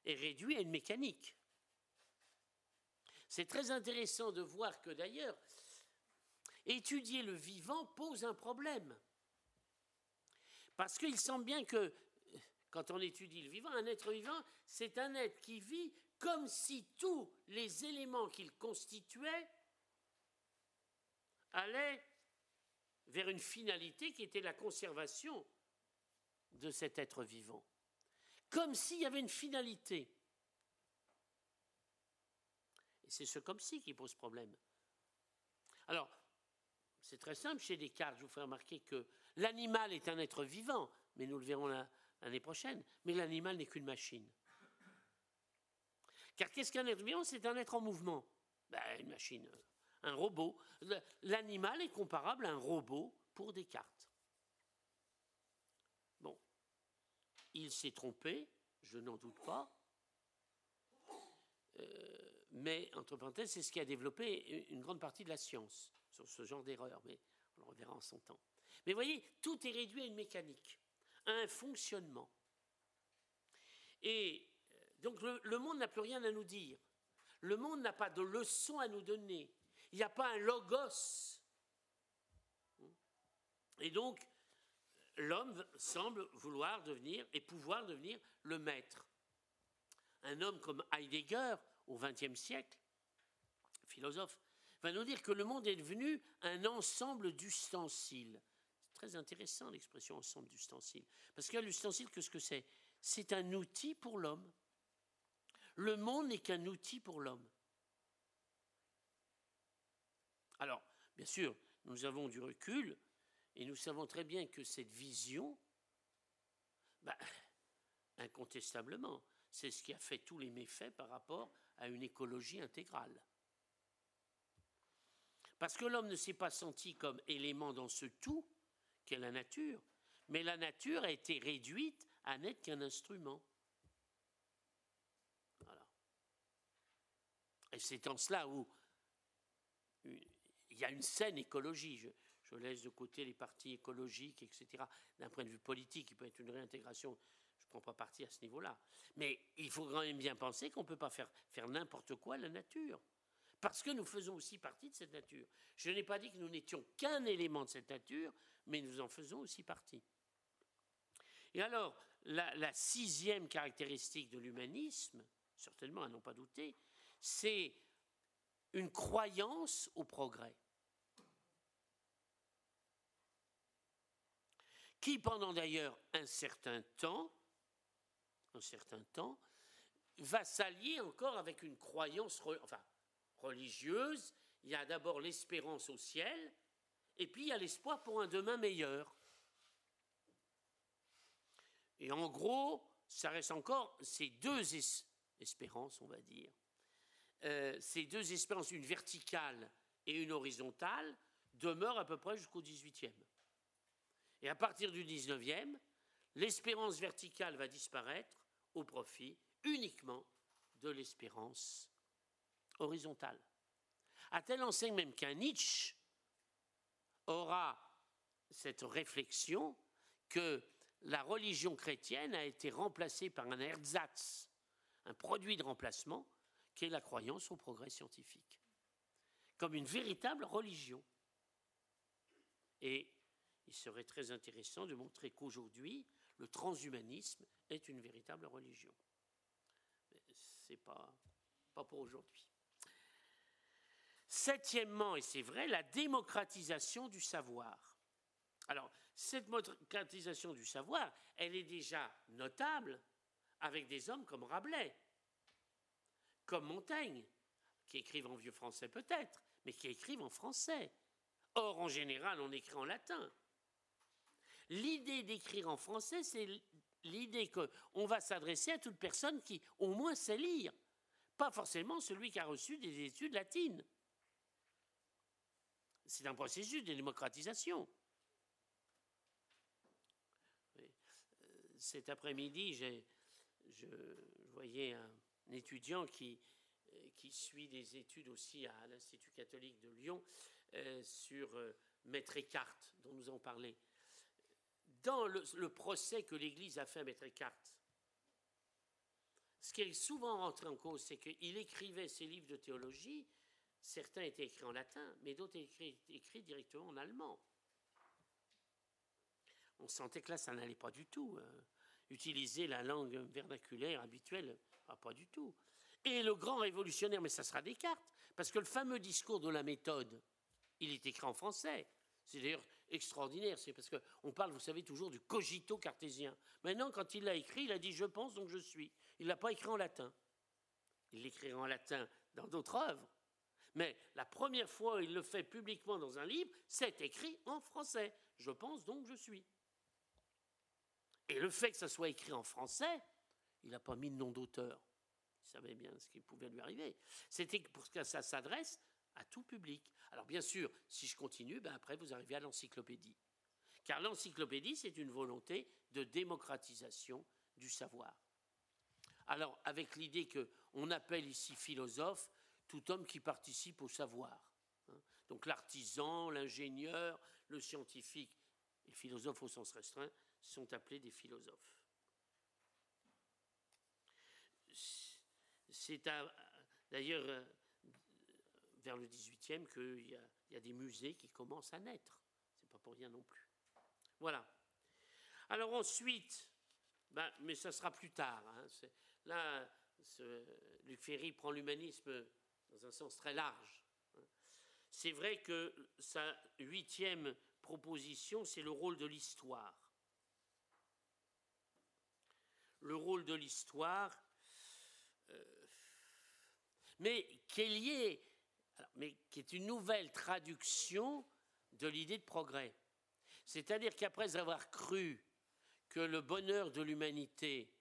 est réduite à une mécanique. C'est très intéressant de voir que d'ailleurs, étudier le vivant pose un problème. Parce qu'il semble bien que quand on étudie le vivant, un être vivant, c'est un être qui vit comme si tous les éléments qu'il constituait allaient vers une finalité qui était la conservation de cet être vivant. Comme s'il y avait une finalité. Et c'est ce comme si qui pose problème. Alors, c'est très simple chez Descartes, je vous fais remarquer que l'animal est un être vivant, mais nous le verrons l'année prochaine, mais l'animal n'est qu'une machine. Car qu'est-ce qu'un être vivant? C'est un être en mouvement. Ben, une machine, un robot. L'animal est comparable à un robot pour Descartes. Bon, il s'est trompé, je n'en doute pas. Euh, mais, entre parenthèses, c'est ce qui a développé une grande partie de la science sur ce genre d'erreur, mais on le reverra en son temps. Mais voyez, tout est réduit à une mécanique, à un fonctionnement. Et euh, donc le, monde n'a plus rien à nous dire. Le monde n'a pas de leçon à nous donner. Il n'y a pas un logos. Et donc, l'homme semble vouloir devenir et pouvoir devenir le maître. Un homme comme Heidegger, au XXe siècle, philosophe, va nous dire que le monde est devenu un ensemble d'ustensiles. C'est très intéressant l'expression ensemble d'ustensiles. Parce que l'ustensile, qu'est-ce que c'est? C'est un outil pour l'homme. Le monde n'est qu'un outil pour l'homme. Alors, bien sûr, nous avons du recul et nous savons très bien que cette vision, bah, incontestablement, c'est ce qui a fait tous les méfaits par rapport à une écologie intégrale. Parce que l'homme ne s'est pas senti comme élément dans ce tout qu'est la nature, mais la nature a été réduite à n'être qu'un instrument. Et c'est en cela où il y a une saine écologie. Je, laisse de côté les partis écologiques, etc. D'un point de vue politique, il peut être une réintégration. Je ne prends pas parti à ce niveau-là. Mais il faut quand même bien penser qu'on ne peut pas faire, faire n'importe quoi à la nature parce que nous faisons aussi partie de cette nature. Je n'ai pas dit que nous n'étions qu'un élément de cette nature, mais nous en faisons aussi partie. Et alors, la, sixième caractéristique de l'humanisme, certainement à n'en pas douter, c'est une croyance au progrès. Qui, pendant d'ailleurs un certain temps, va s'allier encore avec une croyance, religieuse, il y a d'abord l'espérance au ciel, et puis il y a l'espoir pour un demain meilleur. Et en gros, ça reste encore ces deux espérances, on va dire. Euh, ces deux espérances, une verticale et une horizontale, demeurent à peu près jusqu'au 18e. Et à partir du 19e, l'espérance verticale va disparaître au profit uniquement de l'espérance horizontale. À telle enseigne même qu'un Nietzsche aura cette réflexion que la religion chrétienne a été remplacée par un ersatz, un produit de remplacement, qui est la croyance au progrès scientifique, comme une véritable religion. Et il serait très intéressant de montrer qu'aujourd'hui, le transhumanisme est une véritable religion. Ce n'est pas, pas pour aujourd'hui. Septièmement, et c'est vrai, la démocratisation du savoir. Alors, cette démocratisation du savoir, elle est déjà notable avec des hommes comme Rabelais, comme Montaigne, qui écrivent en vieux français peut-être, mais qui écrivent en français. Or, en général, on écrit en latin. L'idée d'écrire en français, c'est l'idée qu'on va s'adresser à toute personne qui au moins sait lire, pas forcément celui qui a reçu des études latines. C'est un processus de démocratisation. Euh, cet après-midi, je voyais un étudiant qui, qui suit des études aussi à l'Institut catholique de Lyon sur Maître Eckhart, dont nous avons parlé. Dans le, procès que l'Église a fait à Maître Eckhart, ce qui est souvent rentré en cause, c'est qu'il écrivait ses livres de théologie, certains étaient écrits en latin, mais d'autres étaient écrits, directement en allemand. On sentait que là, ça n'allait pas du tout. Hein. Utiliser la langue vernaculaire habituelle, pas du tout. Et le grand révolutionnaire, mais ça sera Descartes, parce que le fameux discours de la méthode, il est écrit en français. C'est d'ailleurs extraordinaire, c'est parce qu'on parle, vous savez, toujours du cogito cartésien. Maintenant, quand il l'a écrit, il a dit je pense, donc je suis. Il ne l'a pas écrit en latin. Il l'écrira en latin dans d'autres œuvres. Mais la première fois où il le fait publiquement dans un livre, c'est écrit en français. Je pense, donc je suis. Et le fait que ça soit écrit en français, il n'a pas mis de nom d'auteur. Il savait bien ce qui pouvait lui arriver. C'était pour que ça s'adresse à tout public. Alors bien sûr, si je continue, ben après vous arrivez à l'encyclopédie. Car l'encyclopédie, c'est une volonté de démocratisation du savoir. Alors, avec l'idée qu'on appelle ici philosophe tout homme qui participe au savoir. Hein. Donc l'artisan, l'ingénieur, le scientifique, les philosophes au sens restreint, sont appelés des philosophes. C'est d'ailleurs vers le 18e qu'il y, a des musées qui commencent à naître. C'est pas pour rien non plus. Voilà. Alors ensuite, ben, mais ça sera plus tard. Hein, là, Luc Ferry prend l'humanisme dans un sens très large. Hein. C'est vrai que sa huitième proposition, c'est le rôle de l'histoire. Le rôle de l'histoire, euh, mais qui est lié mais qui est une nouvelle traduction de l'idée de progrès. C'est-à-dire qu'après avoir cru que le bonheur de l'humanité,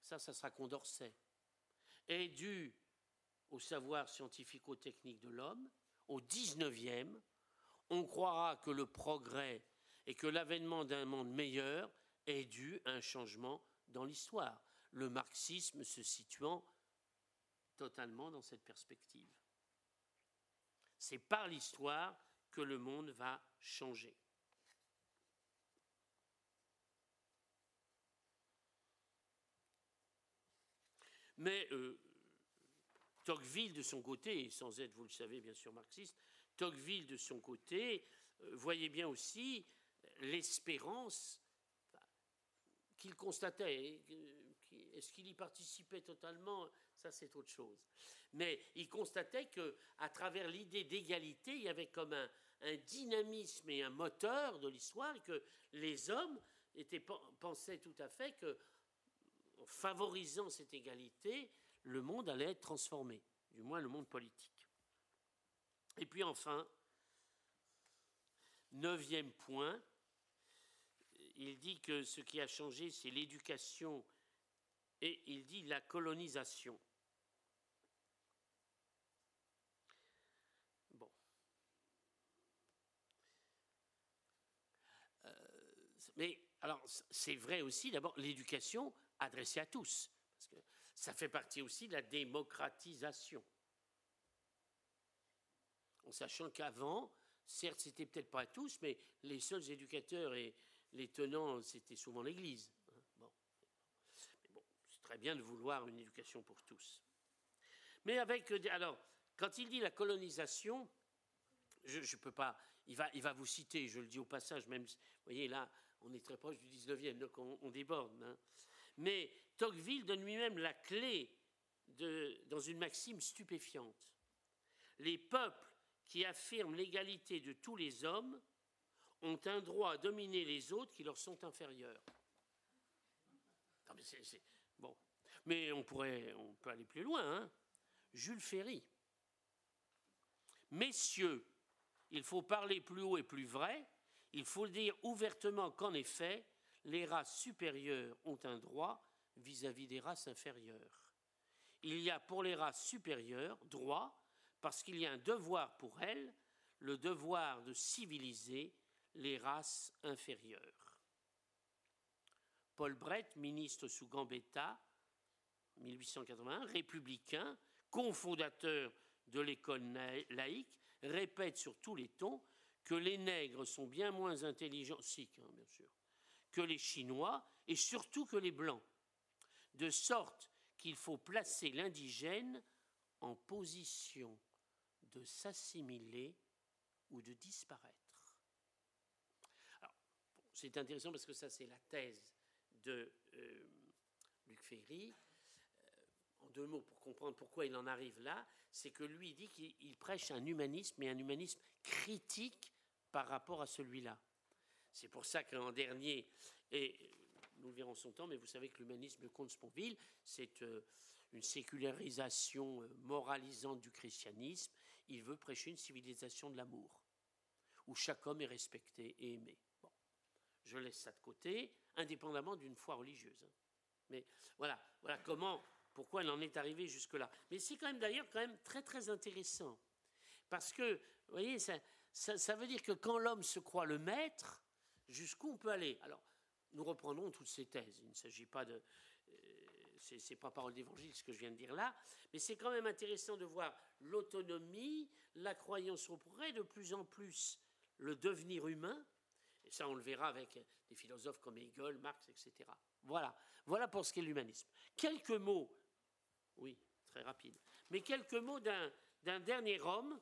ça, ça sera Condorcet, est dû au savoir scientifico-technique de l'homme, au 19e, on croira que le progrès et que l'avènement d'un monde meilleur est dû à un changement dans l'histoire, le marxisme se situant totalement dans cette perspective. C'est par l'histoire que le monde va changer. Mais euh, Tocqueville, de son côté, sans être, vous le savez, bien sûr, marxiste, Tocqueville, de son côté, euh, voyait bien aussi l'espérance qu'il constatait. Est-ce qu'il y participait totalement c'est autre chose. Mais il constatait que, à travers l'idée d'égalité, il y avait comme un, dynamisme et un moteur de l'histoire, et que les hommes étaient, pensaient tout à fait que, en favorisant cette égalité, le monde allait être transformé, du moins le monde politique. Et puis enfin, neuvième point, il dit que ce qui a changé, c'est l'éducation et il dit la colonisation. Bon. Euh, mais alors, c'est vrai aussi, d'abord, l'éducation adressée à tous, parce que ça fait partie aussi de la démocratisation. En sachant qu'avant, certes, c'était peut-être pas à tous, mais les seuls éducateurs et les tenants, c'était souvent l'Église très bien de vouloir une éducation pour tous. Mais avec. Euh, alors, quand il dit la colonisation, je ne peux pas. Il va, il va vous citer, je le dis au passage, même. Vous voyez, là, on est très proche du 19e, donc on, déborde. Hein. Mais Tocqueville donne lui-même la clé dans une maxime stupéfiante. Les peuples qui affirment l'égalité de tous les hommes ont un droit à dominer les autres qui leur sont inférieurs. Mais on pourrait, peut aller plus loin. Hein. Jules Ferry. Messieurs, il faut parler plus haut et plus vrai. Il faut dire ouvertement qu'en effet, les races supérieures ont un droit vis-à-vis des races inférieures. Il y a pour les races supérieures droit parce qu'il y a un devoir pour elles, le devoir de civiliser les races inférieures. Paul Brett, ministre sous Gambetta, 1881, républicain, cofondateur de l'école laïque, répète sur tous les tons que les nègres sont bien moins intelligents, hein, que les Chinois et surtout que les Blancs, de sorte qu'il faut placer l'indigène en position de s'assimiler ou de disparaître. c'est intéressant parce que ça, c'est la thèse de euh, Luc Ferry. Euh, en deux mots, pour comprendre pourquoi il en arrive là, c'est que lui dit qu'il prêche un humanisme, mais un humanisme critique par rapport à celui-là. C'est pour ça qu'en dernier, et nous verrons son temps, mais vous savez que l'humanisme de Comte Sponville, c'est euh, une sécularisation euh, moralisante du christianisme. Il veut prêcher une civilisation de l'amour, où chaque homme est respecté et aimé. Bon, je laisse ça de côté, indépendamment d'une foi religieuse. Hein. Mais voilà, voilà comment, pourquoi il en est arrivé jusque-là. Mais c'est quand même d'ailleurs quand même très très intéressant, parce que, vous voyez, ça, ça veut dire que quand l'homme se croit le maître, jusqu'où on peut aller? Alors, nous reprenons toutes ces thèses. Il ne s'agit pas de. Euh, ce n'est pas parole d'évangile ce que je viens de dire là, mais c'est quand même intéressant de voir l'autonomie, la croyance au progrès, de plus en plus le devenir humain, et ça on le verra avec des philosophes comme Hegel, Marx, etc. Voilà, voilà pour ce qu'est l'humanisme. Quelques mots, oui, très rapide, mais quelques mots d'un dernier homme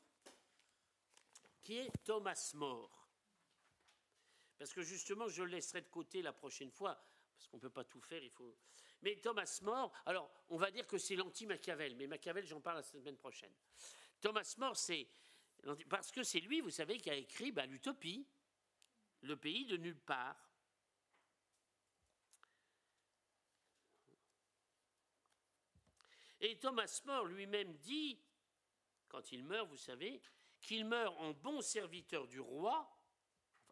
qui est Thomas More. Parce que justement, je le laisserai de côté la prochaine fois, parce qu'on ne peut pas tout faire, il faut. Mais Thomas More, alors on va dire que c'est l'anti-Machiavel, mais Machiavel, j'en parle la semaine prochaine. Thomas More, c'est. Parce que c'est lui, vous savez, qui a écrit bah, l'Utopie, le pays de nulle part. Et Thomas More lui-même dit, quand il meurt, vous savez, qu'il meurt en bon serviteur du roi,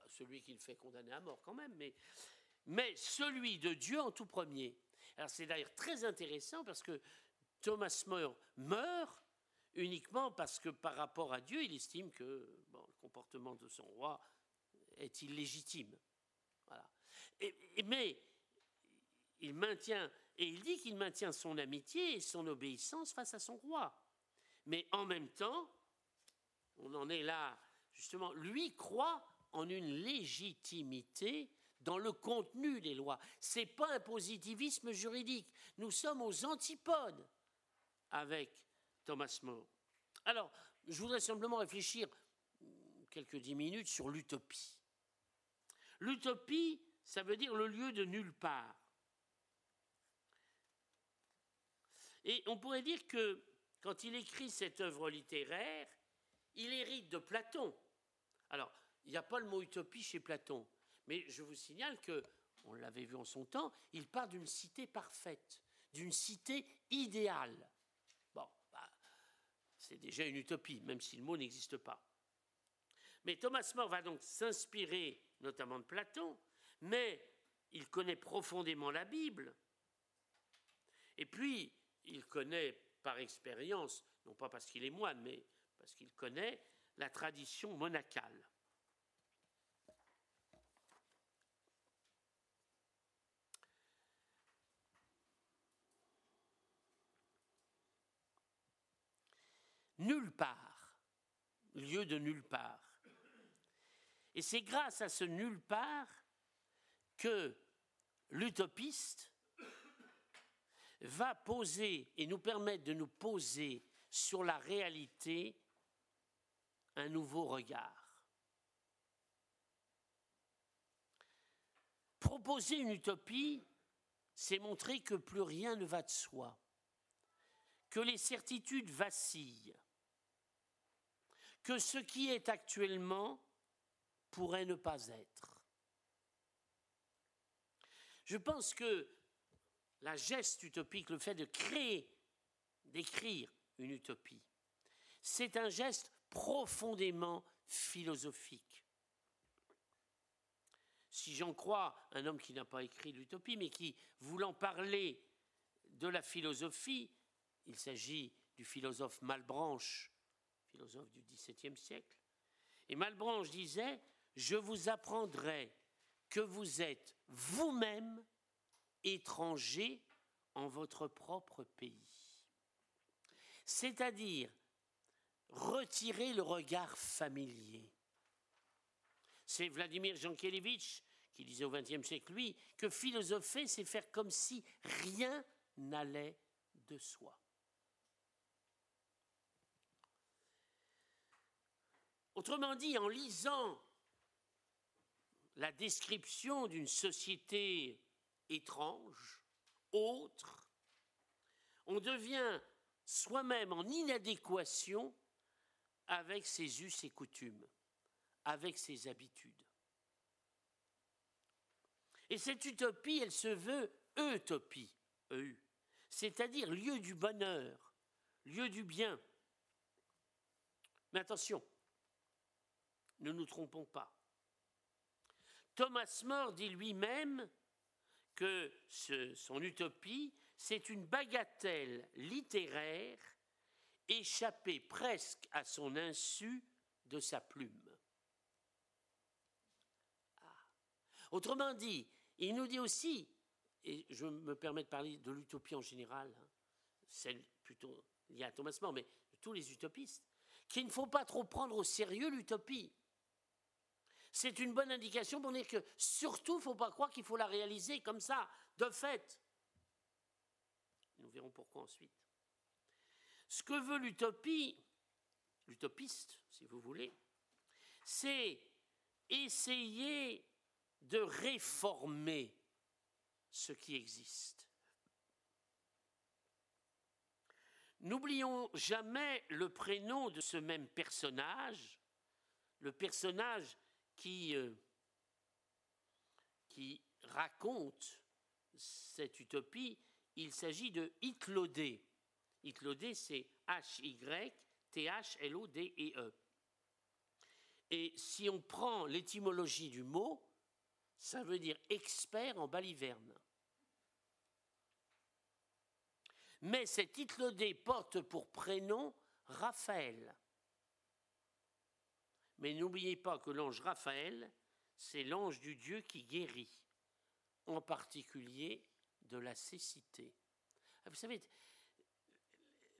celui qui le fait condamner à mort quand même, mais, celui de Dieu en tout premier. Alors c'est d'ailleurs très intéressant parce que Thomas More meurt uniquement parce que par rapport à Dieu, il estime que le comportement de son roi est illégitime. Mais il maintient, et il dit qu'il maintient son amitié et son obéissance face à son roi. Mais en même temps, on en est là, justement, lui croit en une légitimité dans le contenu des lois. Ce n'est pas un positivisme juridique. Nous sommes aux antipodes avec Thomas More. Alors, je voudrais simplement réfléchir quelques dix minutes sur l'utopie. L'utopie, ça veut dire le lieu de nulle part. Et on pourrait dire que quand il écrit cette œuvre littéraire, il hérite de Platon. Alors, il n'y a pas le mot utopie chez Platon. Mais je vous signale que, on l'avait vu en son temps, il part d'une cité parfaite, d'une cité idéale. Bon, bah, c'est déjà une utopie, même si le mot n'existe pas. Mais Thomas More va donc s'inspirer notamment de Platon, mais il connaît profondément la Bible. Et puis, il connaît par expérience, non pas parce qu'il est moine, mais parce qu'il connaît la tradition monacale. nulle part, lieu de nulle part. Et c'est grâce à ce nulle part que l'utopiste va poser et nous permettre de nous poser sur la réalité un nouveau regard. Proposer une utopie, c'est montrer que plus rien ne va de soi, que les certitudes vacillent, que ce qui est actuellement pourrait ne pas être. Je pense que la geste utopique, le fait de créer, d'écrire une utopie, c'est un geste profondément philosophique. Si j'en crois un homme qui n'a pas écrit l'utopie, mais qui, voulant parler de la philosophie, il s'agit du philosophe Malbranche, philosophe du XVIIe siècle. Et Malbranche disait, je vous apprendrai que vous êtes vous-même étranger en votre propre pays. C'est-à-dire retirer le regard familier. C'est Vladimir Jankélévitch qui disait au XXe siècle, lui, que philosopher, c'est faire comme si rien n'allait de soi. Autrement dit, en lisant la description d'une société étrange, autre, on devient soi-même en inadéquation avec ses us et coutumes, avec ses habitudes. Et cette utopie, elle se veut utopie, EU, c'est-à-dire lieu du bonheur, lieu du bien. Mais attention, ne nous trompons pas. Thomas More dit lui-même que son utopie, c'est une bagatelle littéraire échappée presque à son insu de sa plume. Ah. Autrement dit, il nous dit aussi, et je me permets de parler de l'utopie en général, hein, celle plutôt liée à Thomas More, mais tous les utopistes, qu'il ne faut pas trop prendre au sérieux l'utopie. C'est une bonne indication pour dire que surtout, il ne faut pas croire qu'il faut la réaliser comme ça, de fait. Nous verrons pourquoi ensuite. Ce que veut l'utopie, l'utopiste, si vous voulez, c'est essayer de réformer ce qui existe. N'oublions jamais le prénom de ce même personnage, le personnage qui, euh, qui raconte cette utopie. Il s'agit de Hyclodé. Hyclodé, c'est H-Y-T-H-L-O-D-E-E. Et si on prend l'étymologie du mot, ça veut dire expert en baliverne. Mais cet Hyclodé porte pour prénom Raphaël. Mais n'oubliez pas que l'ange Raphaël, c'est l'ange du Dieu qui guérit, en particulier de la cécité. Ah, vous savez,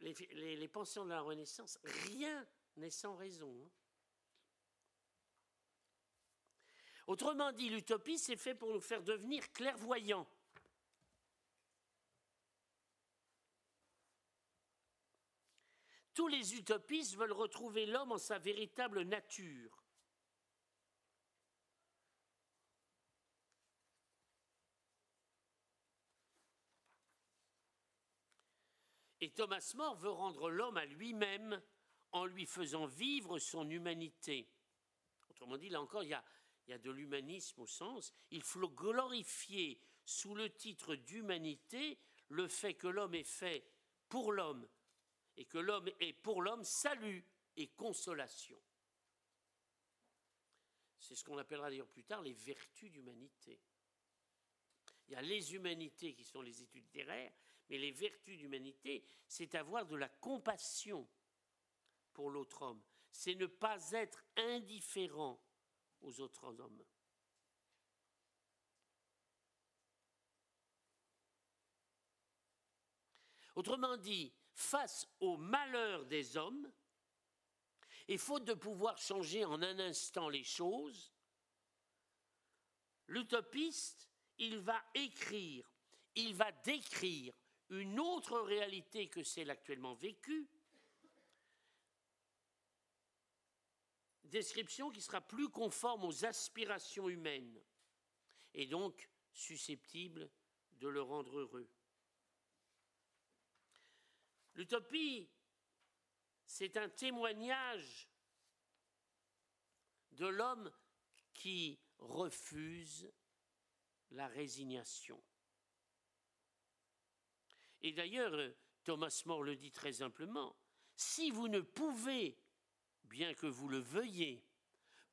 les, pensions de la Renaissance, rien n'est sans raison. Hein. Autrement dit, l'utopie, c'est fait pour nous faire devenir clairvoyants. Tous les utopistes veulent retrouver l'homme en sa véritable nature. Et Thomas More veut rendre l'homme à lui-même en lui faisant vivre son humanité. Autrement dit, là encore, il y a, de l'humanisme au sens, il faut glorifier sous le titre d'humanité le fait que l'homme est fait pour l'homme et que l'homme est pour l'homme salut et consolation. C'est ce qu'on appellera d'ailleurs plus tard les vertus d'humanité. Il y a les humanités qui sont les études littéraires, mais les vertus d'humanité, c'est avoir de la compassion pour l'autre homme. C'est ne pas être indifférent aux autres hommes. Autrement dit, face au malheur des hommes, et faute de pouvoir changer en un instant les choses, l'utopiste, il va écrire, il va décrire une autre réalité que celle actuellement vécue, description qui sera plus conforme aux aspirations humaines et donc susceptible de le rendre heureux. L'utopie, c'est un témoignage de l'homme qui refuse la résignation. Et d'ailleurs, Thomas More le dit très simplement, si vous ne pouvez, bien que vous le veuillez,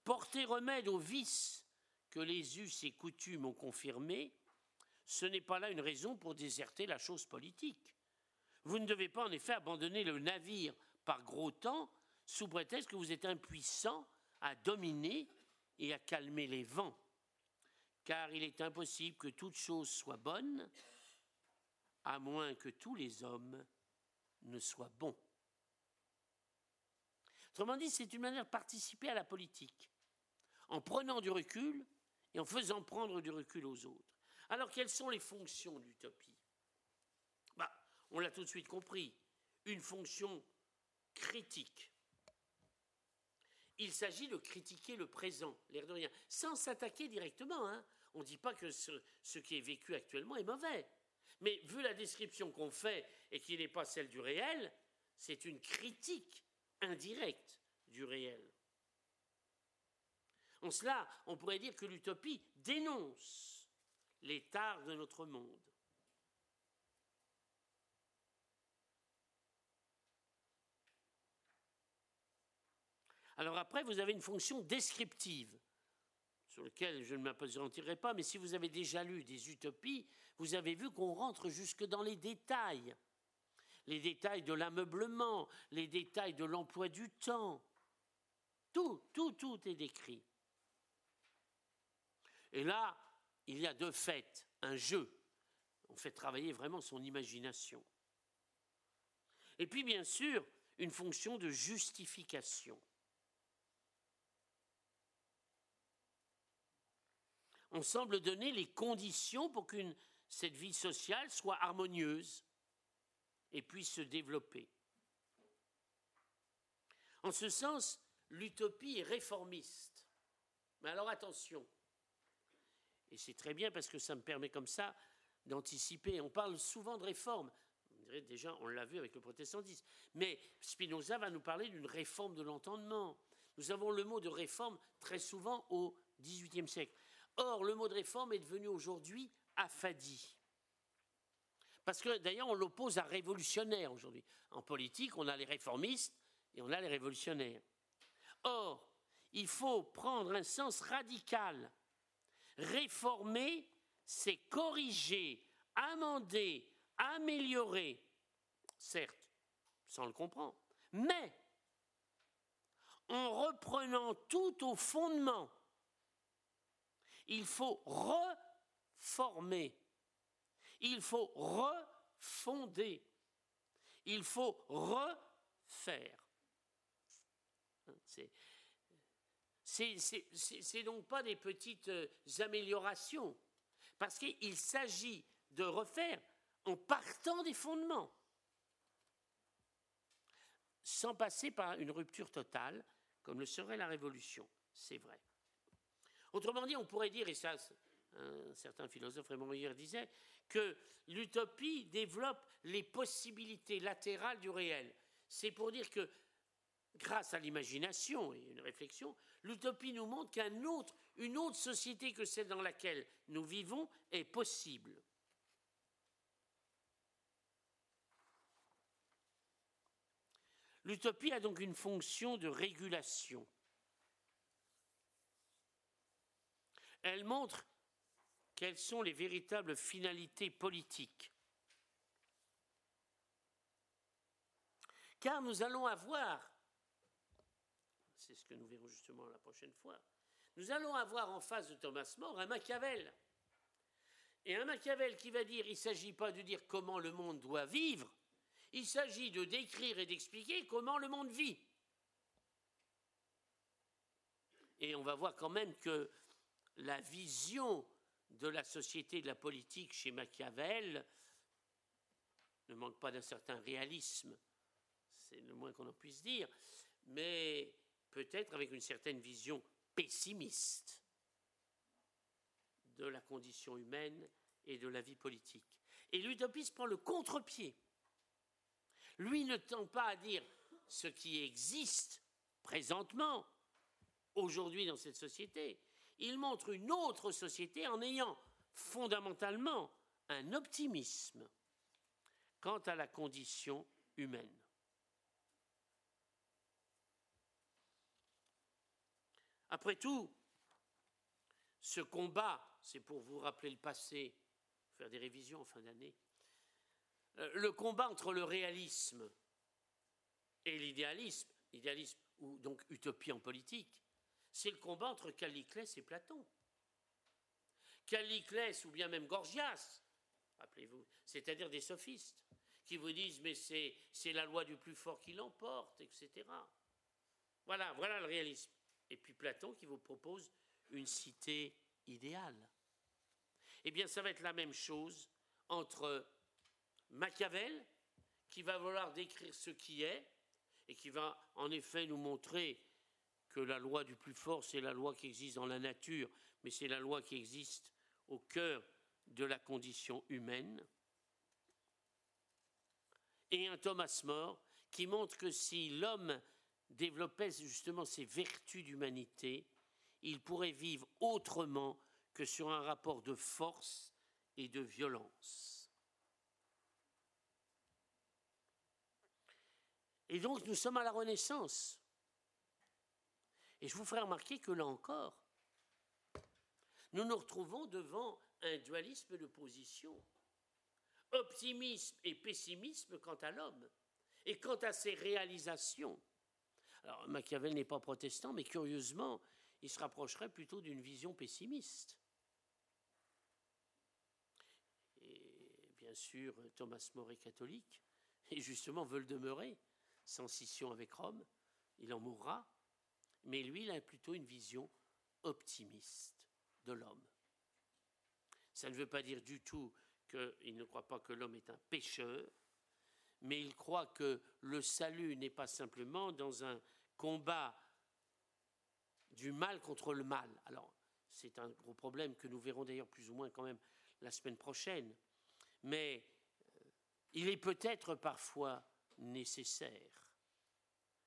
porter remède aux vices que les us et coutumes ont confirmés, ce n'est pas là une raison pour déserter la chose politique. Vous ne devez pas en effet abandonner le navire par gros temps sous prétexte que vous êtes impuissant à dominer et à calmer les vents, car il est impossible que toute chose soit bonne à moins que tous les hommes ne soient bons. Autrement dit, c'est une manière de participer à la politique, en prenant du recul et en faisant prendre du recul aux autres. Alors, quelles sont les fonctions de l'utopie? Bah, On l'a tout de suite compris, une fonction critique. Il s'agit de critiquer le présent, l'air de rien, sans s'attaquer directement. Hein. On ne dit pas que ce qui est vécu actuellement est mauvais. Mais vu la description qu'on fait et qui n'est pas celle du réel, c'est une critique indirecte du réel. En cela, on pourrait dire que l'utopie dénonce l'état de notre monde. Alors après, vous avez une fonction descriptive, sur laquelle je ne m'apesantirai pas, mais si vous avez déjà lu des utopies, vous avez vu qu'on rentre jusque dans les détails. Les détails de l'ameublement, les détails de l'emploi du temps. Tout, tout, tout est décrit. Et là, il y a de fait un jeu. On fait travailler vraiment son imagination. Et puis, bien sûr, une fonction de justification. On semble donner les conditions pour qu'une cette vie sociale soit harmonieuse et puisse se développer. En ce sens, l'utopie est réformiste. Mais alors attention, et c'est très bien parce que ça me permet comme ça d'anticiper. On parle souvent de réforme. déjà, on l'a vu avec le protestantisme. Mais Spinoza va nous parler d'une réforme de l'entendement. Nous avons le mot de réforme très souvent au XVIIIe siècle. Or, le mot de réforme est devenu aujourd'hui affadi. Parce que d'ailleurs, on l'oppose à révolutionnaire aujourd'hui. En politique, on a les réformistes et on a les révolutionnaires. Or, il faut prendre un sens radical Réformer, c'est corriger, amender, améliorer, certes, sans le comprendre, mais en reprenant tout au fondement. Il faut reformer, il faut refonder, il faut refaire. C'est c'est donc pas des petites euh, améliorations, parce qu'il s'agit de refaire en partant des fondements, sans passer par une rupture totale, comme le serait la Révolution. C'est vrai. Autrement dit, on pourrait dire, et ça, un certain philosophe Raymond Meyer disait, que l'utopie développe les possibilités latérales du réel. C'est pour dire que grâce à l'imagination et une réflexion, l'utopie nous montre qu'une autre, une autre société que celle dans laquelle nous vivons est possible. L'utopie a donc une fonction de régulation. Elle montre quelles sont les véritables finalités politiques. Car nous allons avoir c'est ce que nous verrons justement la prochaine fois, nous allons avoir en face de Thomas More un Machiavel. Et un Machiavel qui va dire il ne s'agit pas de dire comment le monde doit vivre, il s'agit de décrire et d'expliquer comment le monde vit. Et on va voir quand même que la vision de la société et de la politique chez Machiavel ne manque pas d'un certain réalisme, c'est le moins qu'on en puisse dire, mais peut-être avec une certaine vision pessimiste de la condition humaine et de la vie politique. Et l'utopiste prend le contre-pied. Lui ne tend pas à dire ce qui existe présentement, aujourd'hui dans cette société. Il montre une autre société en ayant fondamentalement un optimisme quant à la condition humaine. Après tout, ce combat, c'est pour vous rappeler le passé, faire des révisions en fin d'année, euh, le combat entre le réalisme et l'idéalisme, idéalisme ou donc utopie en politique, c'est le combat entre Calliclès et Platon. Calliclès ou bien même Gorgias rappelez-vous, c'est-à-dire des sophistes, qui vous disent mais c'est la loi du plus fort qui l'emporte, etc. Voilà, voilà le réalisme. Et puis Platon qui vous propose une cité idéale. Eh bien, ça va être la même chose entre Machiavel, qui va vouloir décrire ce qui est, et qui va en effet nous montrer la loi du plus fort, c'est la loi qui existe dans la nature, mais c'est la loi qui existe au cœur de la condition humaine. Et un Thomas More qui montre que si l'homme développait justement ses vertus d'humanité, il pourrait vivre autrement que sur un rapport de force et de violence. Et donc nous sommes à la Renaissance. Et je vous ferai remarquer que là encore, nous nous retrouvons devant un dualisme de position. Optimisme et pessimisme quant à l'homme et quant à ses réalisations. Alors Machiavel n'est pas protestant, mais curieusement, il se rapprocherait plutôt d'une vision pessimiste. Et bien sûr, Thomas More est catholique, et justement veut le demeurer, sans scission avec Rome, il en mourra, mais lui, il a plutôt une vision optimiste de l'homme. Ça ne veut pas dire du tout qu'il ne croit pas que l'homme est un pécheur, mais il croit que le salut n'est pas simplement dans un combat du mal contre le mal. Alors, c'est un gros problème que nous verrons d'ailleurs plus ou moins quand même la semaine prochaine. Mais euh, il est peut-être parfois nécessaire.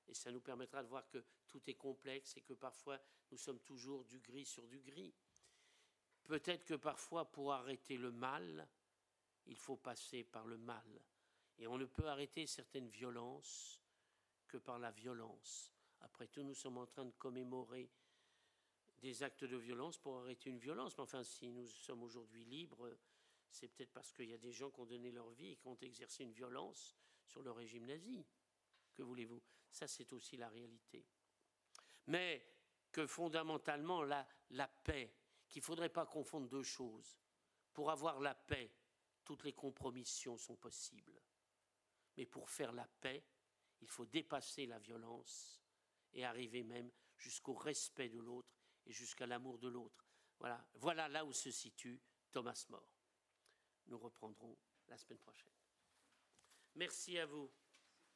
Et ça nous permettra de voir que tout est complexe et que parfois nous sommes toujours du gris sur du gris. Peut-être que parfois pour arrêter le mal, il faut passer par le mal. Et on ne peut arrêter certaines violences que par la violence. Après tout, nous sommes en train de commémorer des actes de violence pour arrêter une violence. Mais enfin, si nous sommes aujourd'hui libres, c'est peut-être parce qu'il y a des gens qui ont donné leur vie et qui ont exercé une violence sur le régime nazi. Que voulez-vous? Ça, c'est aussi la réalité. Mais que fondamentalement, la, paix, qu'il ne faudrait pas confondre deux choses. Pour avoir la paix, toutes les compromissions sont possibles. Mais pour faire la paix, il faut dépasser la violence et arriver même jusqu'au respect de l'autre et jusqu'à l'amour de l'autre. Voilà, voilà là où se situe Thomas More. Nous reprendrons la semaine prochaine. Merci à vous.